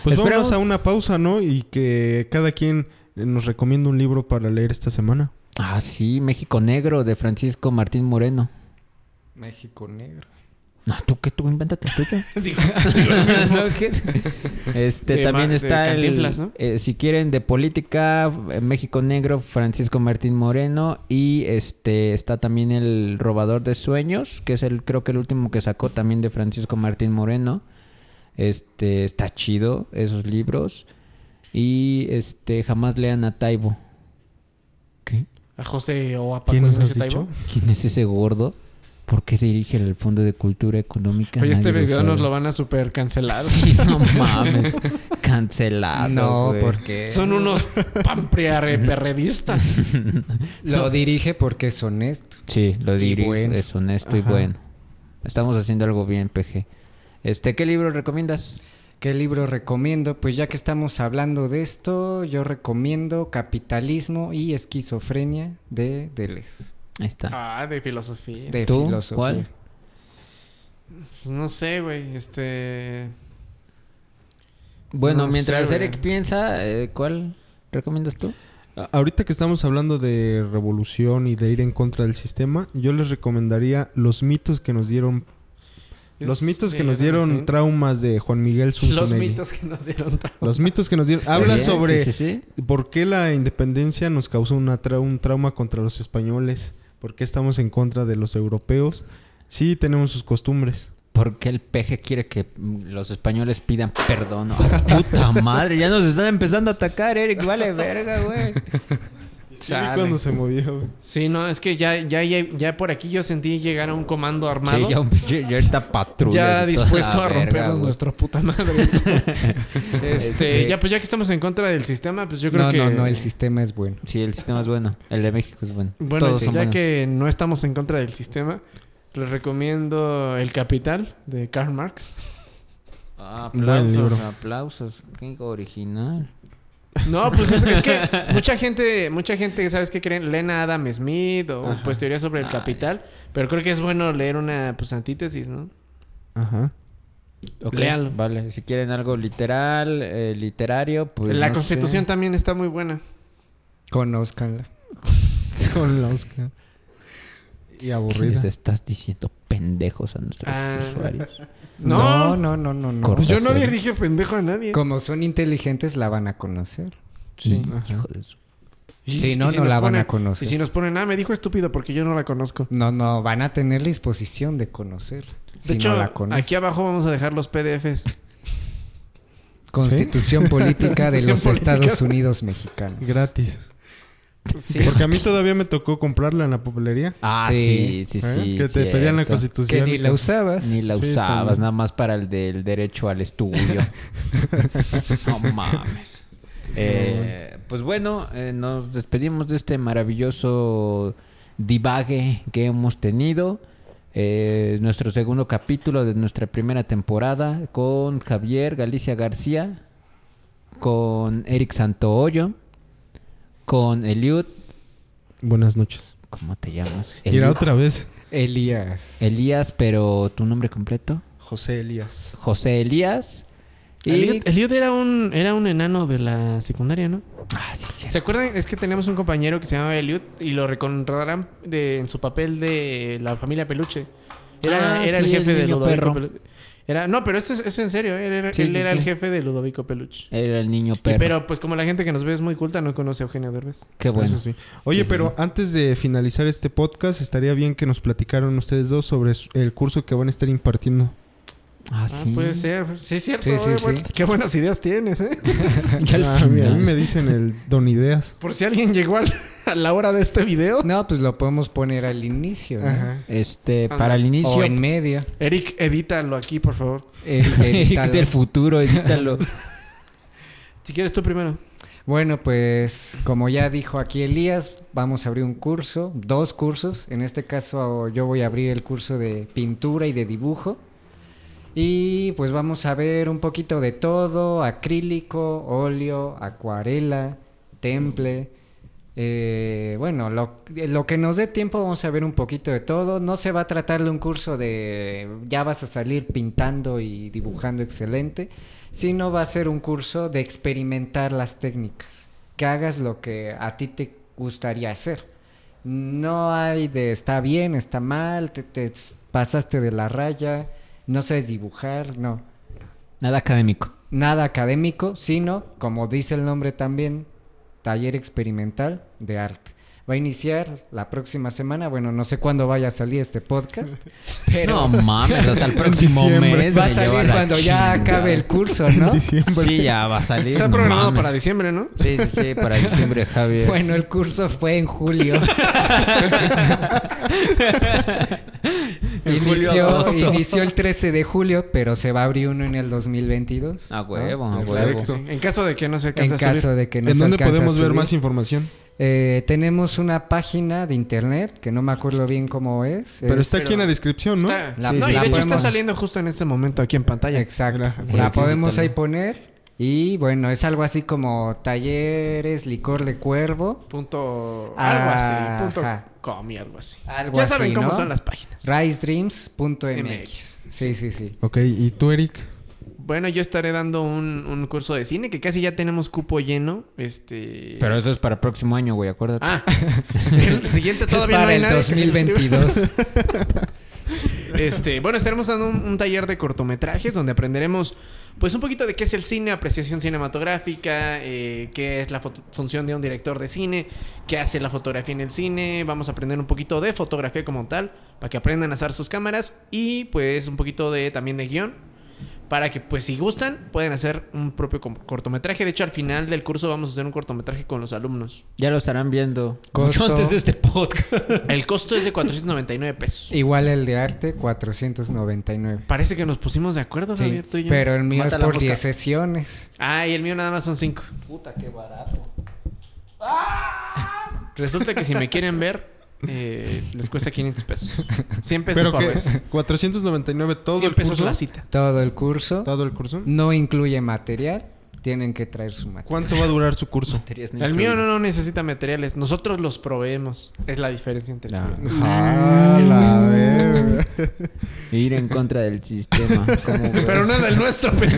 Pues vámonos a una pausa, ¿no? Y que cada quien nos recomienda un libro para leer esta semana. Ah, sí, México Negro de Francisco Martín Moreno. México negro. No, tú qué, tú invéntate el tuyo. No, ¿qué? Este De también está el, eh, si quieren de política eh, México Negro Francisco Martín Moreno y este está también el robador de sueños que es el creo que el último que sacó también de Francisco Martín Moreno. Este está chido esos libros y este jamás lean a Taibo. ¿Qué? A José o a Paco ¿Quién nos Ignacio has Taibo. dicho? ¿Quién es ese gordo? ¿Por qué dirige el Fondo de Cultura Económica? Oye, este Nadie video sabe. nos lo van a super cancelar. Sí, no mames. Cancelado. no, porque Son unos pampriarreperredistas. lo dirige porque es honesto. Sí, lo diré. bueno. Es honesto y bueno. Estamos haciendo algo bien, PG. Este, ¿qué libro recomiendas? ¿Qué libro recomiendo? Pues ya que estamos hablando de esto, yo recomiendo Capitalismo y Esquizofrenia de Deleuze. Ahí está. Ah, de filosofía. De ¿Tú? filosofía. ¿Cuál? No sé, güey. Este. Bueno, no mientras sé, Eric piensa, eh, ¿cuál recomiendas tú? Ahorita que estamos hablando de revolución y de ir en contra del sistema, yo les recomendaría los mitos que nos dieron, los mitos que nos dieron traumas de Juan Miguel Zunzunegui. Los mitos que nos dieron. Los mitos que nos dieron. Habla Sí, sobre Sí, sí, sí. por qué la independencia nos causó una tra- un trauma contra los españoles, por qué estamos en contra de los europeos. Sí, tenemos sus costumbres. ¿Por qué el PG quiere que los españoles pidan perdón? ¡Ah, puta madre! Ya nos están empezando a atacar, Eric. Vale verga, güey. Sí, vi cuando se movió. güey. Sí, no, es que ya, ya, ya, ya por aquí yo sentí llegar a un comando armado. Sí, ya, un ya ahorita patrulla. ya dispuesto a verga, rompernos güey. nuestra puta madre. este, Este- ya pues ya que estamos en contra del sistema, pues yo creo No, que no, no, el sistema es bueno. Sí, el sistema es bueno. El de México es bueno. Bueno, Todos sí, son ya buenos. que no estamos en contra del sistema, les recomiendo El Capital de Karl Marx. Ah, aplausos, aplausos. Qué original. No, pues es, es que mucha gente, mucha gente, ¿sabes qué creen? Leen a Adam Smith o Ajá. pues teoría sobre el Ay. capital. Pero creo que es bueno leer una pues antítesis, ¿no? Ajá. Ok, Léanlo. Vale, si quieren algo literal, eh, literario, pues. la no constitución sé. también está muy buena. Conózcanla. Con la Oscar. Y aburrida. Les estás diciendo pendejos a nuestros Ah. usuarios. No. No, no, no, no. Corta. Yo no Sí. dije pendejo a nadie. Como son inteligentes, la van a conocer. Sí. Hijo de su- Y- Sí, y no, si no nos la van a conocer. Y si nos ponen, ah, me dijo estúpido porque yo no la conozco. No, no, van a tener disposición de conocer. De Si hecho, no la conocen. aquí abajo vamos a dejar los PDFs. Constitución política de Constitución los política. Estados Unidos mexicanos. Gratis. Sí. Porque a mí todavía me tocó comprarla en la papelería. Ah, sí, Sí. sí, ¿eh? sí. que te pedían la constitución. Que ni la usabas. Ni la Sí, usabas, también. nada más para el del derecho al estudio. no mames. Eh, pues bueno, eh, nos despedimos de este maravilloso divague que hemos tenido. Eh, nuestro segundo capítulo de nuestra primera temporada con Javier Galicia García, con Eric Santoollo, con Eliud. Buenas noches. ¿Cómo te llamas? Era Eliud. otra vez. Elías. Elías, pero tu nombre completo. José Elías. José Elías. Y... Eliot era un era un enano de la secundaria, ¿no? Ah, sí, sí. ¿Se acuerdan? Es que teníamos un compañero que se llamaba Eliot y lo recordarán de, en su papel de la familia Peluche. Era, Ah, era el jefe el de Ludovico perro. Peluche. Era, no, pero esto es, es en serio. Él era, Sí, él sí, era sí. el jefe de Ludovico Peluche. Era el niño Y- perro. pero pues como la gente que nos ve es muy culta, no conoce a Eugenio Derbez. Qué bueno. Eso sí. Oye, Sí, pero sí. antes de finalizar este podcast, estaría bien que nos platicaran ustedes dos sobre el curso que van a estar impartiendo. Ah, Ah, sí. puede ser. Sí, es cierto. Sí, sí, sí. bueno, Qué buenas ideas tienes, ¿eh? Ya al Ah, mira, a mí me dicen el Don Ideas. Por si alguien llegó al- a la hora de este video. No, pues lo podemos poner al inicio. ¿no? Ajá. Este, para el inicio. O en medio. Eric, edítalo aquí, por favor. El- edítalo. del futuro, edítalo. Si quieres tú primero. Bueno, pues como ya dijo aquí Elías, vamos a abrir un curso, dos cursos. En este caso yo voy a abrir el curso de pintura y de dibujo. Y pues vamos a ver un poquito de todo, acrílico, óleo, acuarela, temple. Eh, bueno, lo, lo que nos dé tiempo vamos a ver un poquito de todo. No se va a tratar de un curso de ya vas a salir pintando y dibujando excelente, sino va a ser un curso de experimentar las técnicas, que hagas lo que a ti te gustaría hacer. No hay de está bien, está mal, te, te pasaste de la raya, no sabes dibujar, no. Nada académico. Nada académico, sino, como dice el nombre también, taller experimental de arte. Va a iniciar la próxima semana, bueno, no sé cuándo vaya a salir este podcast, pero No mames, hasta el próximo mes. va a salir cuando ya acabe el curso, ¿no? Sí, ya va a salir. Está programado mames. para diciembre, ¿no? Sí, sí, sí, para diciembre, Javier. Bueno, el curso fue en julio. En inició, el 13 de julio, pero se va a abrir uno en el 2022. A ¿no? huevo, a huevo. sí. En caso de que no se En alcance a subir. caso de que no ¿En se dónde podemos ver más información? Eh, tenemos una página de internet que no me acuerdo bien cómo es. Pero Es- está aquí en la descripción, ¿no? Está- La- no, y la de hecho está saliendo justo en este momento aquí en pantalla. Exacto. La- podemos ahí poner. Y bueno, es algo así como talleres, licor de cuervo. Punto... Ah, algo así. Punto ajá. Com y algo así. Algo ya así, saben cómo ¿no? son las páginas. RiseDreams.mx. MX. Sí, sí, sí. Ok, ¿y tú, Eric? Bueno, yo estaré dando un, un curso de cine que casi ya tenemos cupo lleno. Este... Pero eso es para el próximo año, güey, acuérdate. Ah, el siguiente Es todavía no para hay el nadie que se inscriba. 2022. Este, bueno, estaremos dando un, taller de cortometrajes donde aprenderemos pues un poquito de qué es el cine, apreciación cinematográfica, eh, qué es la función de un director de cine, qué hace la fotografía en el cine, vamos a aprender un poquito de fotografía como tal, para que aprendan a usar sus cámaras y pues un poquito de también de guion. Para que, pues, si gustan, pueden hacer un propio cortometraje. De hecho, al final del curso vamos a hacer un cortometraje con los alumnos. Ya lo estarán viendo. Costo. Mucho antes de este podcast. El costo es de 499 pesos. Igual el de arte, 499. Parece que nos pusimos de acuerdo, Sí, Javier, tú y yo. pero el mío Mata es por mosca. 10 sesiones. Ah, y el mío nada más son 5. Puta, qué barato. Resulta que si me quieren ver, eh, les cuesta 500 pesos. 100 pesos Pero por vez. 499 todo 100 el pesos curso. la cita. Todo el curso. Todo el curso. No incluye material. Tienen que traer su material. ¿Cuánto va a durar su curso? Materias no El mío no, no necesita materiales. Nosotros los proveemos. Es la diferencia entre el No. tuyo. Ah, la verga. Ir en contra del sistema. Pero no del nuestro. pero-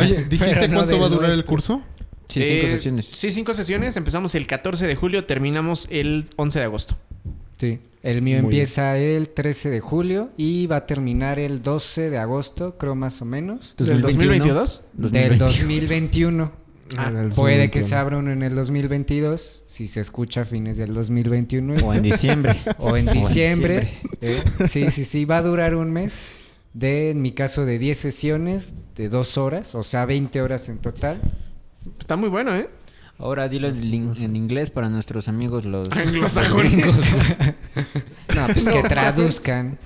Oye, ¿dijiste no cuánto va a durar el curso? Sí, cinco Eh, sesiones. Sí, cinco sesiones. Empezamos el 14 de julio, terminamos el 11 de agosto. Sí. El mío Muy empieza el 13 de julio y va a terminar el 12 de agosto, creo más o menos. ¿Del 2022? Del 2021. Ah, Del Puede que 2021. se abra uno en el 2022, si se escucha a fines del 2021. O en diciembre. o en O en diciembre. ¿eh? Sí, sí, sí, va a durar un mes. De, en mi caso, de 10 sesiones de 2 horas, o sea, 20 horas en total. Está muy bueno, ¿eh? Ahora dilo en, inglés para nuestros amigos los... Anglosajones. No, pues que traduzcan.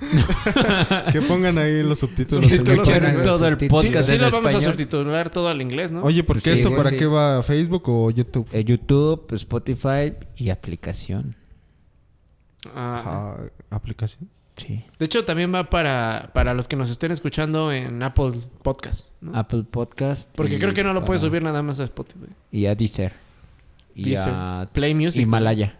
Que pongan ahí los subtítulos. en Subtítulos YouTube. en- todo el Sí, podcast sí, en lo vamos a subtitular todo al inglés, ¿no? Oye, ¿por qué Sí, esto sí, para sí. qué va? ¿Facebook o YouTube? Eh, YouTube, Spotify y aplicación. Ah, ¿Aplicación? Sí. de hecho, también va para, para los que nos estén escuchando en Apple Podcast. ¿no? Apple Podcast. Porque creo que no lo puedes subir nada más a Spotify. Y a Deezer. Y Deezer, a Play Music. Himalaya.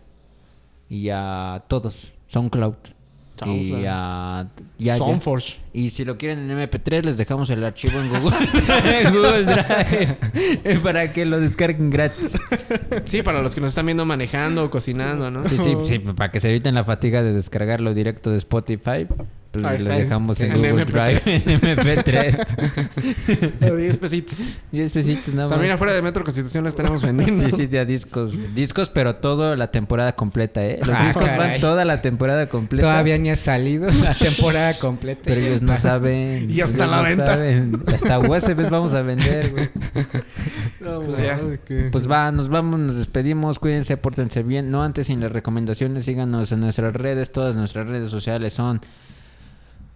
Y a todos. SoundCloud. Y SoundCloud. a... Ya. Soundforge. Y si lo quieren en MP3, les dejamos el archivo en Google, en Google Drive para que lo descarguen gratis. Sí, para los que nos están viendo manejando o cocinando, ¿no? Sí, sí, sí, para que se eviten la fatiga de descargarlo directo de Spotify, pues Ahí está, dejamos en, en Google MP3. Drive en MP3. 10 pesitos. 10 pesitos nada más. También afuera de Metro Constitución las tenemos vendiendo. Sí, sí, de discos. Discos, pero toda la temporada completa, ¿eh? Los Ah, discos van caray. toda la temporada completa. Todavía ni ha salido la temporada completa. Pero ellos no saben. Y hasta ellos la no venta. saben. Hasta USBs vamos a vender, güey. Pues. Pues va, nos vamos, nos despedimos. Cuídense, pórtense bien. No antes sin las recomendaciones. Síganos en nuestras redes. Todas nuestras redes sociales son.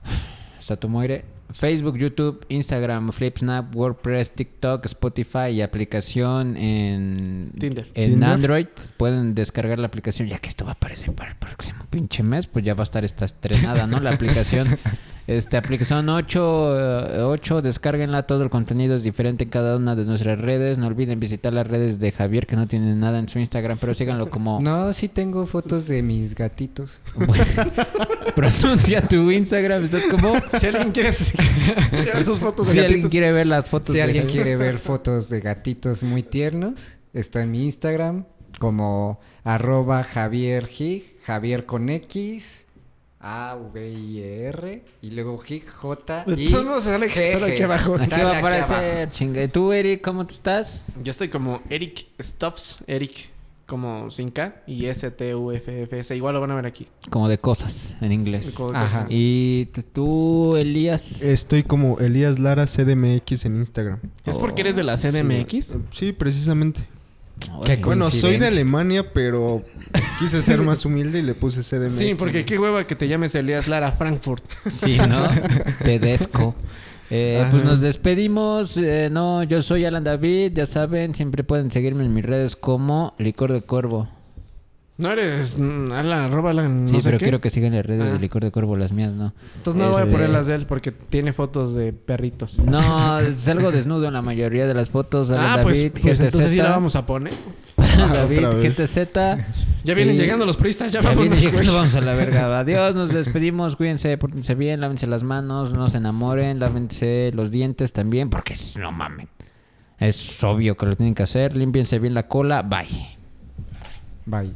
Hasta tu muere. Facebook, YouTube, Instagram, Flipsnap, WordPress, TikTok, Spotify y aplicación en, Tinder. en Tinder. Android. Pueden descargar la aplicación, ya que esto va a aparecer para el próximo pinche mes, pues ya va a estar esta estrenada, ¿no? La aplicación. Este, aplicación 8, eh, 8, descárguenla, todo el contenido es diferente en cada una de nuestras redes. No olviden visitar las redes de Javier, que no tiene nada en su Instagram, pero síganlo como... No, sí tengo fotos de mis gatitos. Pronuncia tu Instagram, estás como... Si alguien quiere fotos de Si alguien gatitos. quiere ver las fotos Si de alguien Javier. quiere ver fotos de gatitos muy tiernos, está en mi Instagram como arroba Javier Gig, Javier con X, A, V, I, E, R, y luego Gig, J, I, sale- G, sale aquí abajo. Va a aparecer, chingue. ¿Tú, Eric, cómo te estás? Yo estoy como Eric Stuffs, Eric como sin K y S T U F F S. Igual lo van a ver aquí. Como de cosas, en inglés. Como- Ajá. Y tú, Elías... Estoy como Elías Lara CDMX en Instagram. ¿Es porque eres de la CDMX? Sí, precisamente. Órale. Bueno, soy de. Alemania, pero quise ser más humilde y le puse CDMX. Sí, porque qué hueva que te llames Elías Lara Frankfurt. Sí, ¿no? Tedesco. Eh, pues nos despedimos. Eh, no, yo soy Alan David. Ya saben, siempre pueden seguirme en mis redes como Licor de Cuervo. No eres mm, Alan, arroba Alan, no sí, sé pero qué. quiero que sigan las redes Ah. de Licor de Cuervo, las mías no. Entonces no voy a Este- poner las de él porque tiene fotos de perritos. No, salgo desnudo en la mayoría de las fotos. Alan ah, pues, David, pues GTZ. entonces sí la vamos a poner. David, vez. GTZ. Ya vienen Y- llegando los pristas, ya, Ya vámonos, viene llegando, vamos a la verga. Adiós, nos despedimos. Cuídense, pórtense bien, lávense las manos, no se enamoren, lávense los dientes también, porque es- no mamen. Es obvio que lo tienen que hacer. Límpiense bien la cola. Bye. Bye.